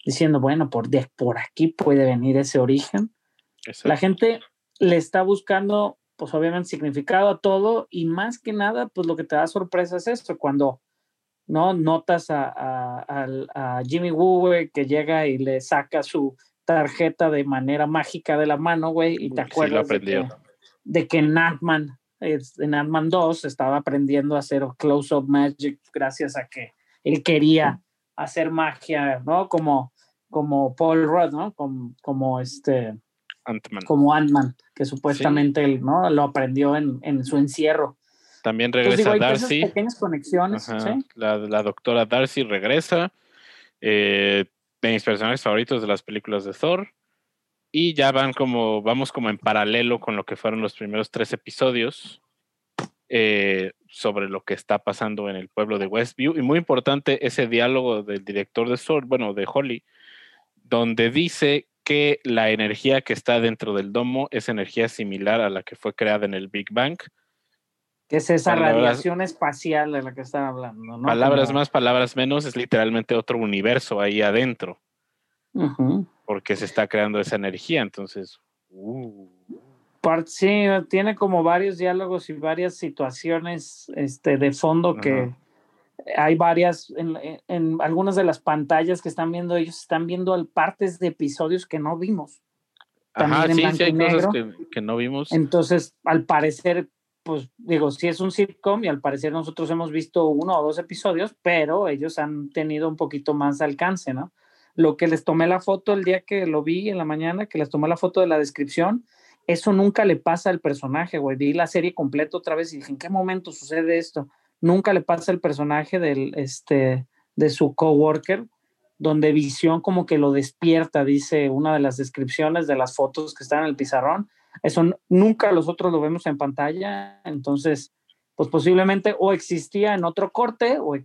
diciendo, bueno, por, de, por aquí puede venir ese origen. Exacto. La gente le está buscando, pues obviamente, significado a todo y más que nada, pues lo que te da sorpresa es esto, cuando no notas a, a, a Jimmy Woo, güey, que llega y le saca su tarjeta de manera mágica de la mano, güey, y te Sí, acuerdas de que, de que en Ant-Man, es- en Ant-Man 2 estaba aprendiendo a hacer close-up magic gracias a que él quería hacer magia, ¿no? Como, como Paul Rudd, ¿no? Como, como este, Ant-Man. como Ant-Man, que supuestamente él, ¿no? Lo aprendió en, en su encierro. También Entonces, regresa digo, Darcy. pequeñas conexiones, Ajá, ¿sí? la, la doctora Darcy regresa. eh, de mis personajes favoritos de las películas de Thor. Y ya van como, vamos como en paralelo con lo que fueron los primeros tres episodios eh, sobre lo que está pasando en el pueblo de Westview. Y muy importante ese diálogo del director de Thor, bueno, de Holly, donde dice que la energía que está dentro del domo es energía similar a la que fue creada en el Big Bang. Que es esa Palabras- radiación espacial de la que están hablando, ¿no? palabras Como- más, palabras menos, es literalmente otro universo ahí adentro, Ujú. porque se está creando esa energía. Entonces, uh, Part- sí, tiene como varios diálogos y varias situaciones este, de fondo que hay varias, en, en- algunas de las pantallas que están viendo ellos, están viendo partes de episodios que no vimos. ajá, También en sí, sí, hay y cosas negro. que, que no vimos. Entonces, al parecer, pues digo, sí es un sitcom y al parecer nosotros hemos visto uno o dos episodios, pero ellos han tenido un poquito más alcance, ¿no? Lo que les tomé la foto el día que lo vi en la mañana, que les tomé la foto de la descripción, eso nunca le pasa al personaje, güey. Vi la serie completa otra vez y dije, ¿en qué momento sucede esto? Nunca le pasa al personaje del, este, de su coworker, donde Visión como que lo despierta, dice una de las descripciones de las fotos que están en el pizarrón. Eso nunca nosotros lo vemos en pantalla, entonces, pues posiblemente o existía en otro corte o,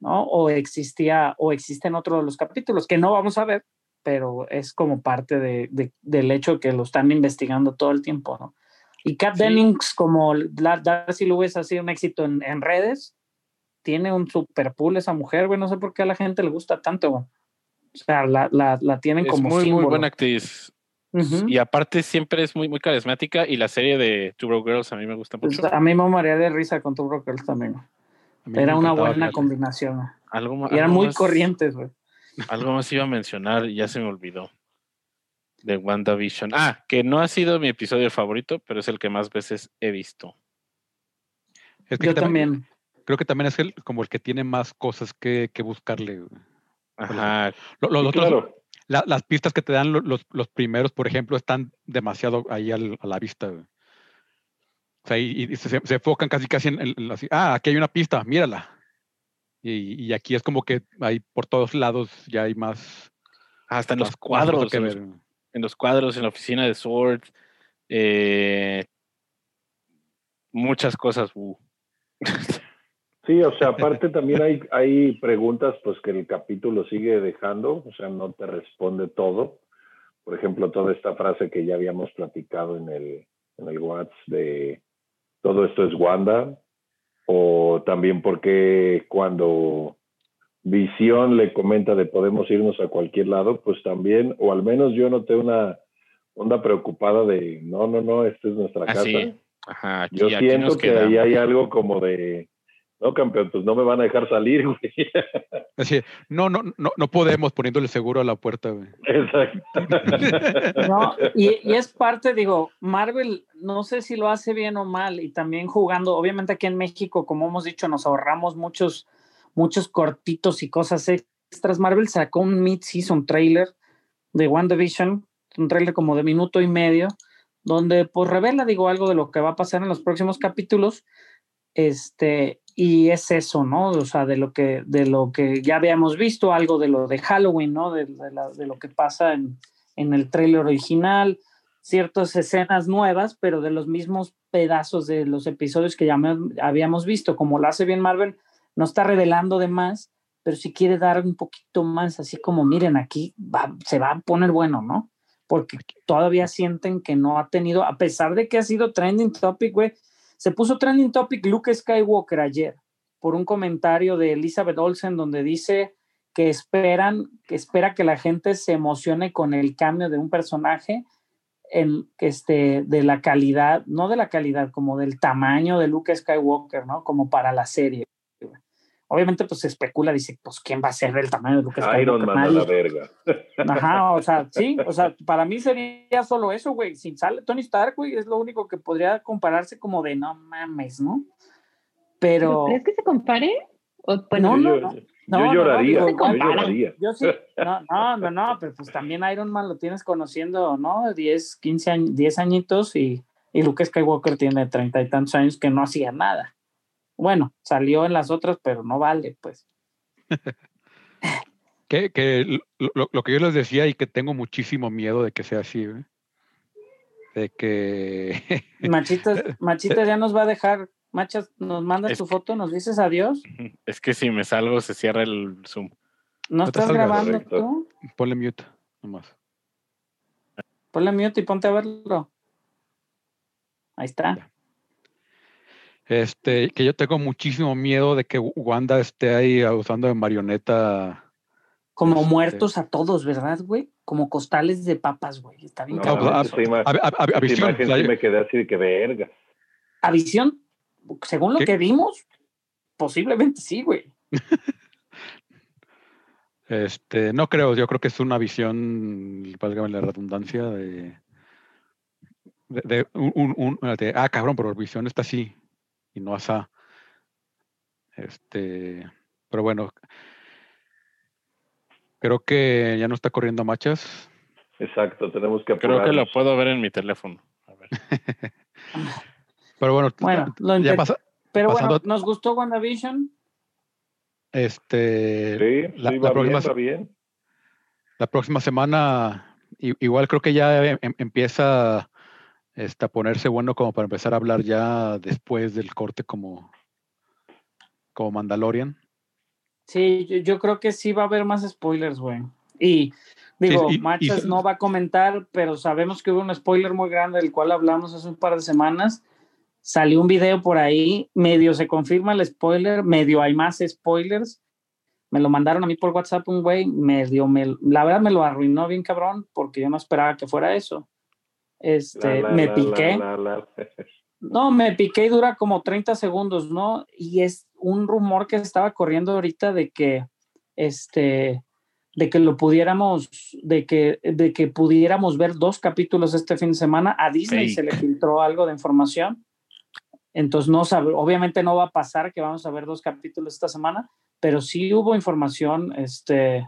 ¿no? o existía o existe en otro de los capítulos que no vamos a ver, pero es como parte de, de- del hecho que lo están investigando todo el tiempo, ¿no? Y Kat Sí. Dennings, como la- Darcy Lewis ha sido un éxito en, en redes, tiene un super pool esa mujer, güey, no sé por qué a la gente le gusta tanto, güey. O sea, la, la, la tienen es como muy, muy símbolo. buena actriz. Y aparte siempre es muy, muy carismática y la serie de Two Broke Girls a mí me gusta Pues, mucho. a mí me moría de risa con tu Girls también. Era una buena combinación. Algo, Y eran algo muy más- corrientes, güey. Algo más iba a mencionar y ya se me olvidó. De WandaVision. Ah, que no ha sido mi episodio favorito, pero es el que más veces he visto. Es que Yo también- también. Creo que también es el, como el que tiene más cosas que, que buscarle. güey. Ajá. Lo- Sí, claro. La- las pistas que te dan lo- los, los primeros, por ejemplo, están demasiado ahí al- a la vista. O sea, y, y se, se enfocan casi casi en, en- ah, aquí hay una pista, mírala. Y, y aquí es como que hay por todos lados ya hay más. Hasta en más- los cuadros. que en, los, ver, güey. en los cuadros, en la oficina de Sword. eh, muchas cosas. uh. Sí, o sea, aparte también hay, hay preguntas pues que el capítulo sigue dejando, o sea, no te responde todo. Por ejemplo, toda esta frase que ya habíamos platicado en el, en el WhatsApp de todo esto es Wanda, o también porque cuando Visión le comenta de podemos irnos a cualquier lado, pues también, o al menos yo noté una onda preocupada de no, no, no, esta es nuestra Ah, casa. sí. Ajá, aquí, Yo siento que ahí hay algo como de, no, campeón, pues no me van a dejar salir, güey. Así, no, no, no, no podemos poniéndole seguro a la puerta. güey. Exacto. No, y, y es parte, digo, Marvel, no sé si lo hace bien o mal, y también jugando, obviamente aquí en México, como hemos dicho, nos ahorramos muchos, muchos cortitos y cosas extras. Marvel sacó un mid-season trailer de WandaVision, un trailer como de minuto y medio, donde pues revela, digo, algo de lo que va a pasar en los próximos capítulos. Este, y es eso, ¿no? O sea, de lo que, de lo que ya habíamos visto, algo de lo de Halloween, ¿no? De, lo que pasa en, en el trailer original, ciertas escenas nuevas, pero de los mismos pedazos de los episodios que ya habíamos visto, como lo hace bien Marvel, no está revelando de más, pero si quiere dar un poquito más, así como miren, aquí se va a poner bueno, ¿no? Porque todavía sienten que no ha tenido, a pesar de que ha sido trending topic, güey, se puso trending topic Luke Skywalker ayer por un comentario de Elizabeth Olsen donde dice que esperan, que espera que la gente se emocione con el cambio de un personaje en este de la calidad, no de la calidad, como del tamaño de Luke Skywalker, ¿no? Como para la serie. Obviamente, pues se especula, dice, pues quién va a ser el tamaño de Luke Skywalker. Iron Man a la verga. Ajá, o sea, sí, o sea, para mí sería solo eso, güey. Si sale Tony Stark, güey, es lo único que podría compararse como de no mames, ¿no? Pero. ¿Crees que se compare? O, bueno, No, no, yo, no. yo No, no, no, lloraría, digo, yo lloraría. Yo sí, no, no, no, no, pero pues también Iron Man lo tienes conociendo, ¿no? 10, 15 años, 10 añitos y Y Luke Skywalker tiene treinta y tantos años que no hacía nada. Bueno, salió en las otras, pero no vale, pues. Que, que lo, lo- lo que yo les decía y que tengo muchísimo miedo de que sea así, ¿eh? de que Machitas, Machitas ya nos va a dejar. Machas, nos mandas Es tu que- foto, nos dices adiós. Es que si me salgo se cierra el Zoom. ¿No, estás salgas. grabando Correcto. tú? ponle mute nomás. Ponle mute y ponte a verlo. Ahí está. Este, que yo tengo muchísimo miedo de que Wanda esté ahí usando de marioneta. Como Este- muertos a todos, ¿verdad, güey? Como costales de papas, güey. Está bien No, cabrón. pues, A, a- a- a esa visión, me quedé así de que verga. A visión, según lo ¿Qué? que vimos, posiblemente sí, güey. Este, no creo, yo creo que es una visión, válgame la redundancia, de, de, de un, un- un- de, ah, cabrón, pero visión está así y no asá. Este, pero bueno, creo que ya no está corriendo machas. Exacto, tenemos que Creo que lo apurarnos. puedo ver en mi teléfono. A ver. Pero bueno, Bueno, lo ya pasa, Pero pasando- bueno, ¿nos gustó WandaVision? este, Sí, la- sí, la va próxima bien, va bien. La próxima semana, igual creo que ya em- em- empieza este, a ponerse bueno como para empezar a hablar ya después del corte como, como Mandalorian. Sí, yo, yo creo que sí va a haber más spoilers, güey. Y digo, y- Machas no va a comentar, pero sabemos que hubo un spoiler muy grande del cual hablamos hace un par de semanas. Salió un video por ahí, medio se confirma el spoiler, medio hay más spoilers. Me lo mandaron a mí por WhatsApp un güey, medio me, la verdad me lo arruinó bien cabrón porque yo no esperaba que fuera eso. Este, La, la, me la, piqué. la, la, la. No, me piqué y dura como 30 segundos, ¿no? Y es un rumor que estaba corriendo ahorita de que este de que lo pudiéramos de que de que pudiéramos ver dos capítulos este fin de semana a Disney Fake. se le filtró algo de información. Entonces no sabe, obviamente no va a pasar que vamos a ver dos capítulos esta semana, pero sí hubo información este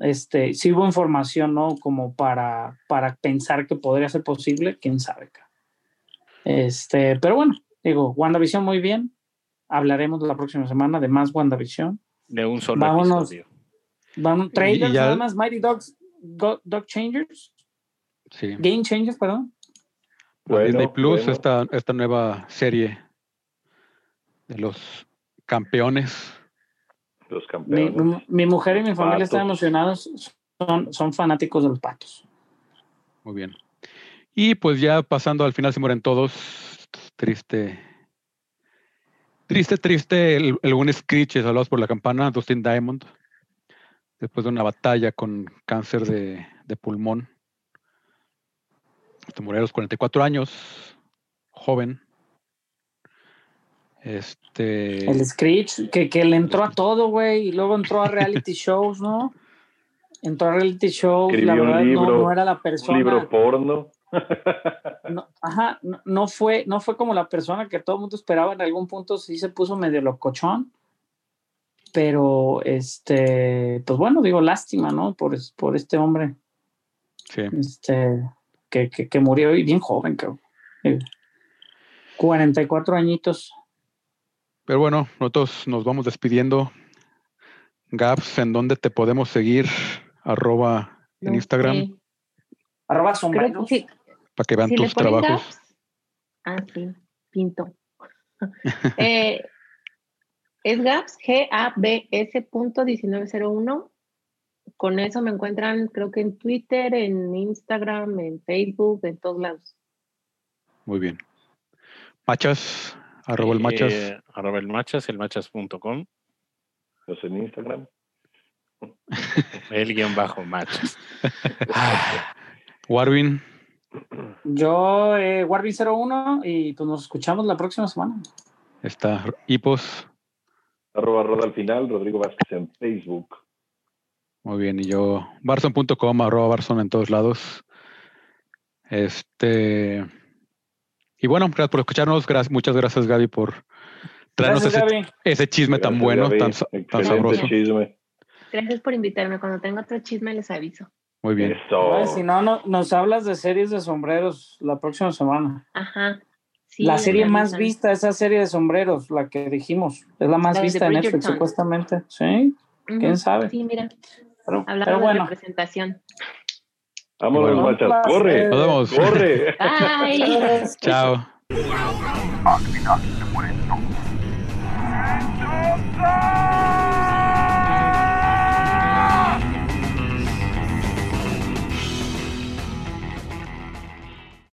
este sí hubo información, ¿no? Como para para pensar que podría ser posible, quién sabe. Este, pero bueno, digo, WandaVision muy bien. Hablaremos la próxima semana de más WandaVision. De un solo Vámonos. episodio. Van trailers ya- nada más, Mighty Dogs, Go- Dog Changers, Sí. Game Changers, perdón. La Disney Bueno, Plus, bueno. esta, esta nueva serie de los campeones. Los Mi, campeones. mi mujer y mi familia están emocionados, son, son fanáticos de los patos. Muy bien. Y pues ya pasando al final se mueren todos. Triste. Triste, triste. El, el buen Screech, salvados por la campana, Dustin Diamond. Después de una batalla con cáncer de, de pulmón. Este murió a los 44 años. Joven. Este. El Screech, que, que le entró a todo, güey, y luego entró a reality shows, ¿no? Entró a reality shows, la Escribió un verdad no- libro, no, era la Un persona. libro porno. no, ajá, no, no fue, no fue como la persona que todo el mundo esperaba. En algún punto sí se puso medio locochón. Pero, este, pues bueno, digo, lástima, ¿no? Por, por este hombre Sí. este, que, que, que murió y bien joven, cabrón. Eh, 44 añitos. Pero bueno, nosotros nos vamos despidiendo. Gaps, ¿en dónde te podemos seguir? Arroba en Instagram. Arroba sombreros. que sí, para que vean si tus trabajos. gaps- Ah, sí, pinto. Eh, es gaps, G-A-B-S punto 1901. Con eso me encuentran, creo que en Twitter, en Instagram, en Facebook, en todos lados. Muy bien. Machas, arroba el machas. Eh, arroba el machas, el machas.com, Los en Instagram. el guion bajo machas. Warvin, Yo, eh, Warvin01, y pues nos escuchamos la próxima semana. está Hipos. Arroba Roda al final, Rodrigo Vázquez en Facebook. Muy bien, y yo, barson.com, arroba barson en todos lados. Este. Y bueno, gracias por escucharnos. Gracias, muchas gracias, Gaby, por traernos Gracias, ese, Gaby. ese chisme tan bueno, Gaby. tan, sabroso. chisme. Gracias por invitarme. Cuando tenga otro chisme les aviso. Muy bien. Eso. Si no, no, nos hablas de series de sombreros la próxima semana. Ajá. Sí, la serie más vista, esa serie de sombreros, la que dijimos, es la más La de vista en Netflix, supuestamente. Sí, quién sabe. Sí, mira, Pero, hablando pero de bueno, representación. Vámonos, Bueno. guachas. Corre. Nos vemos. Corre. Ay. Chao.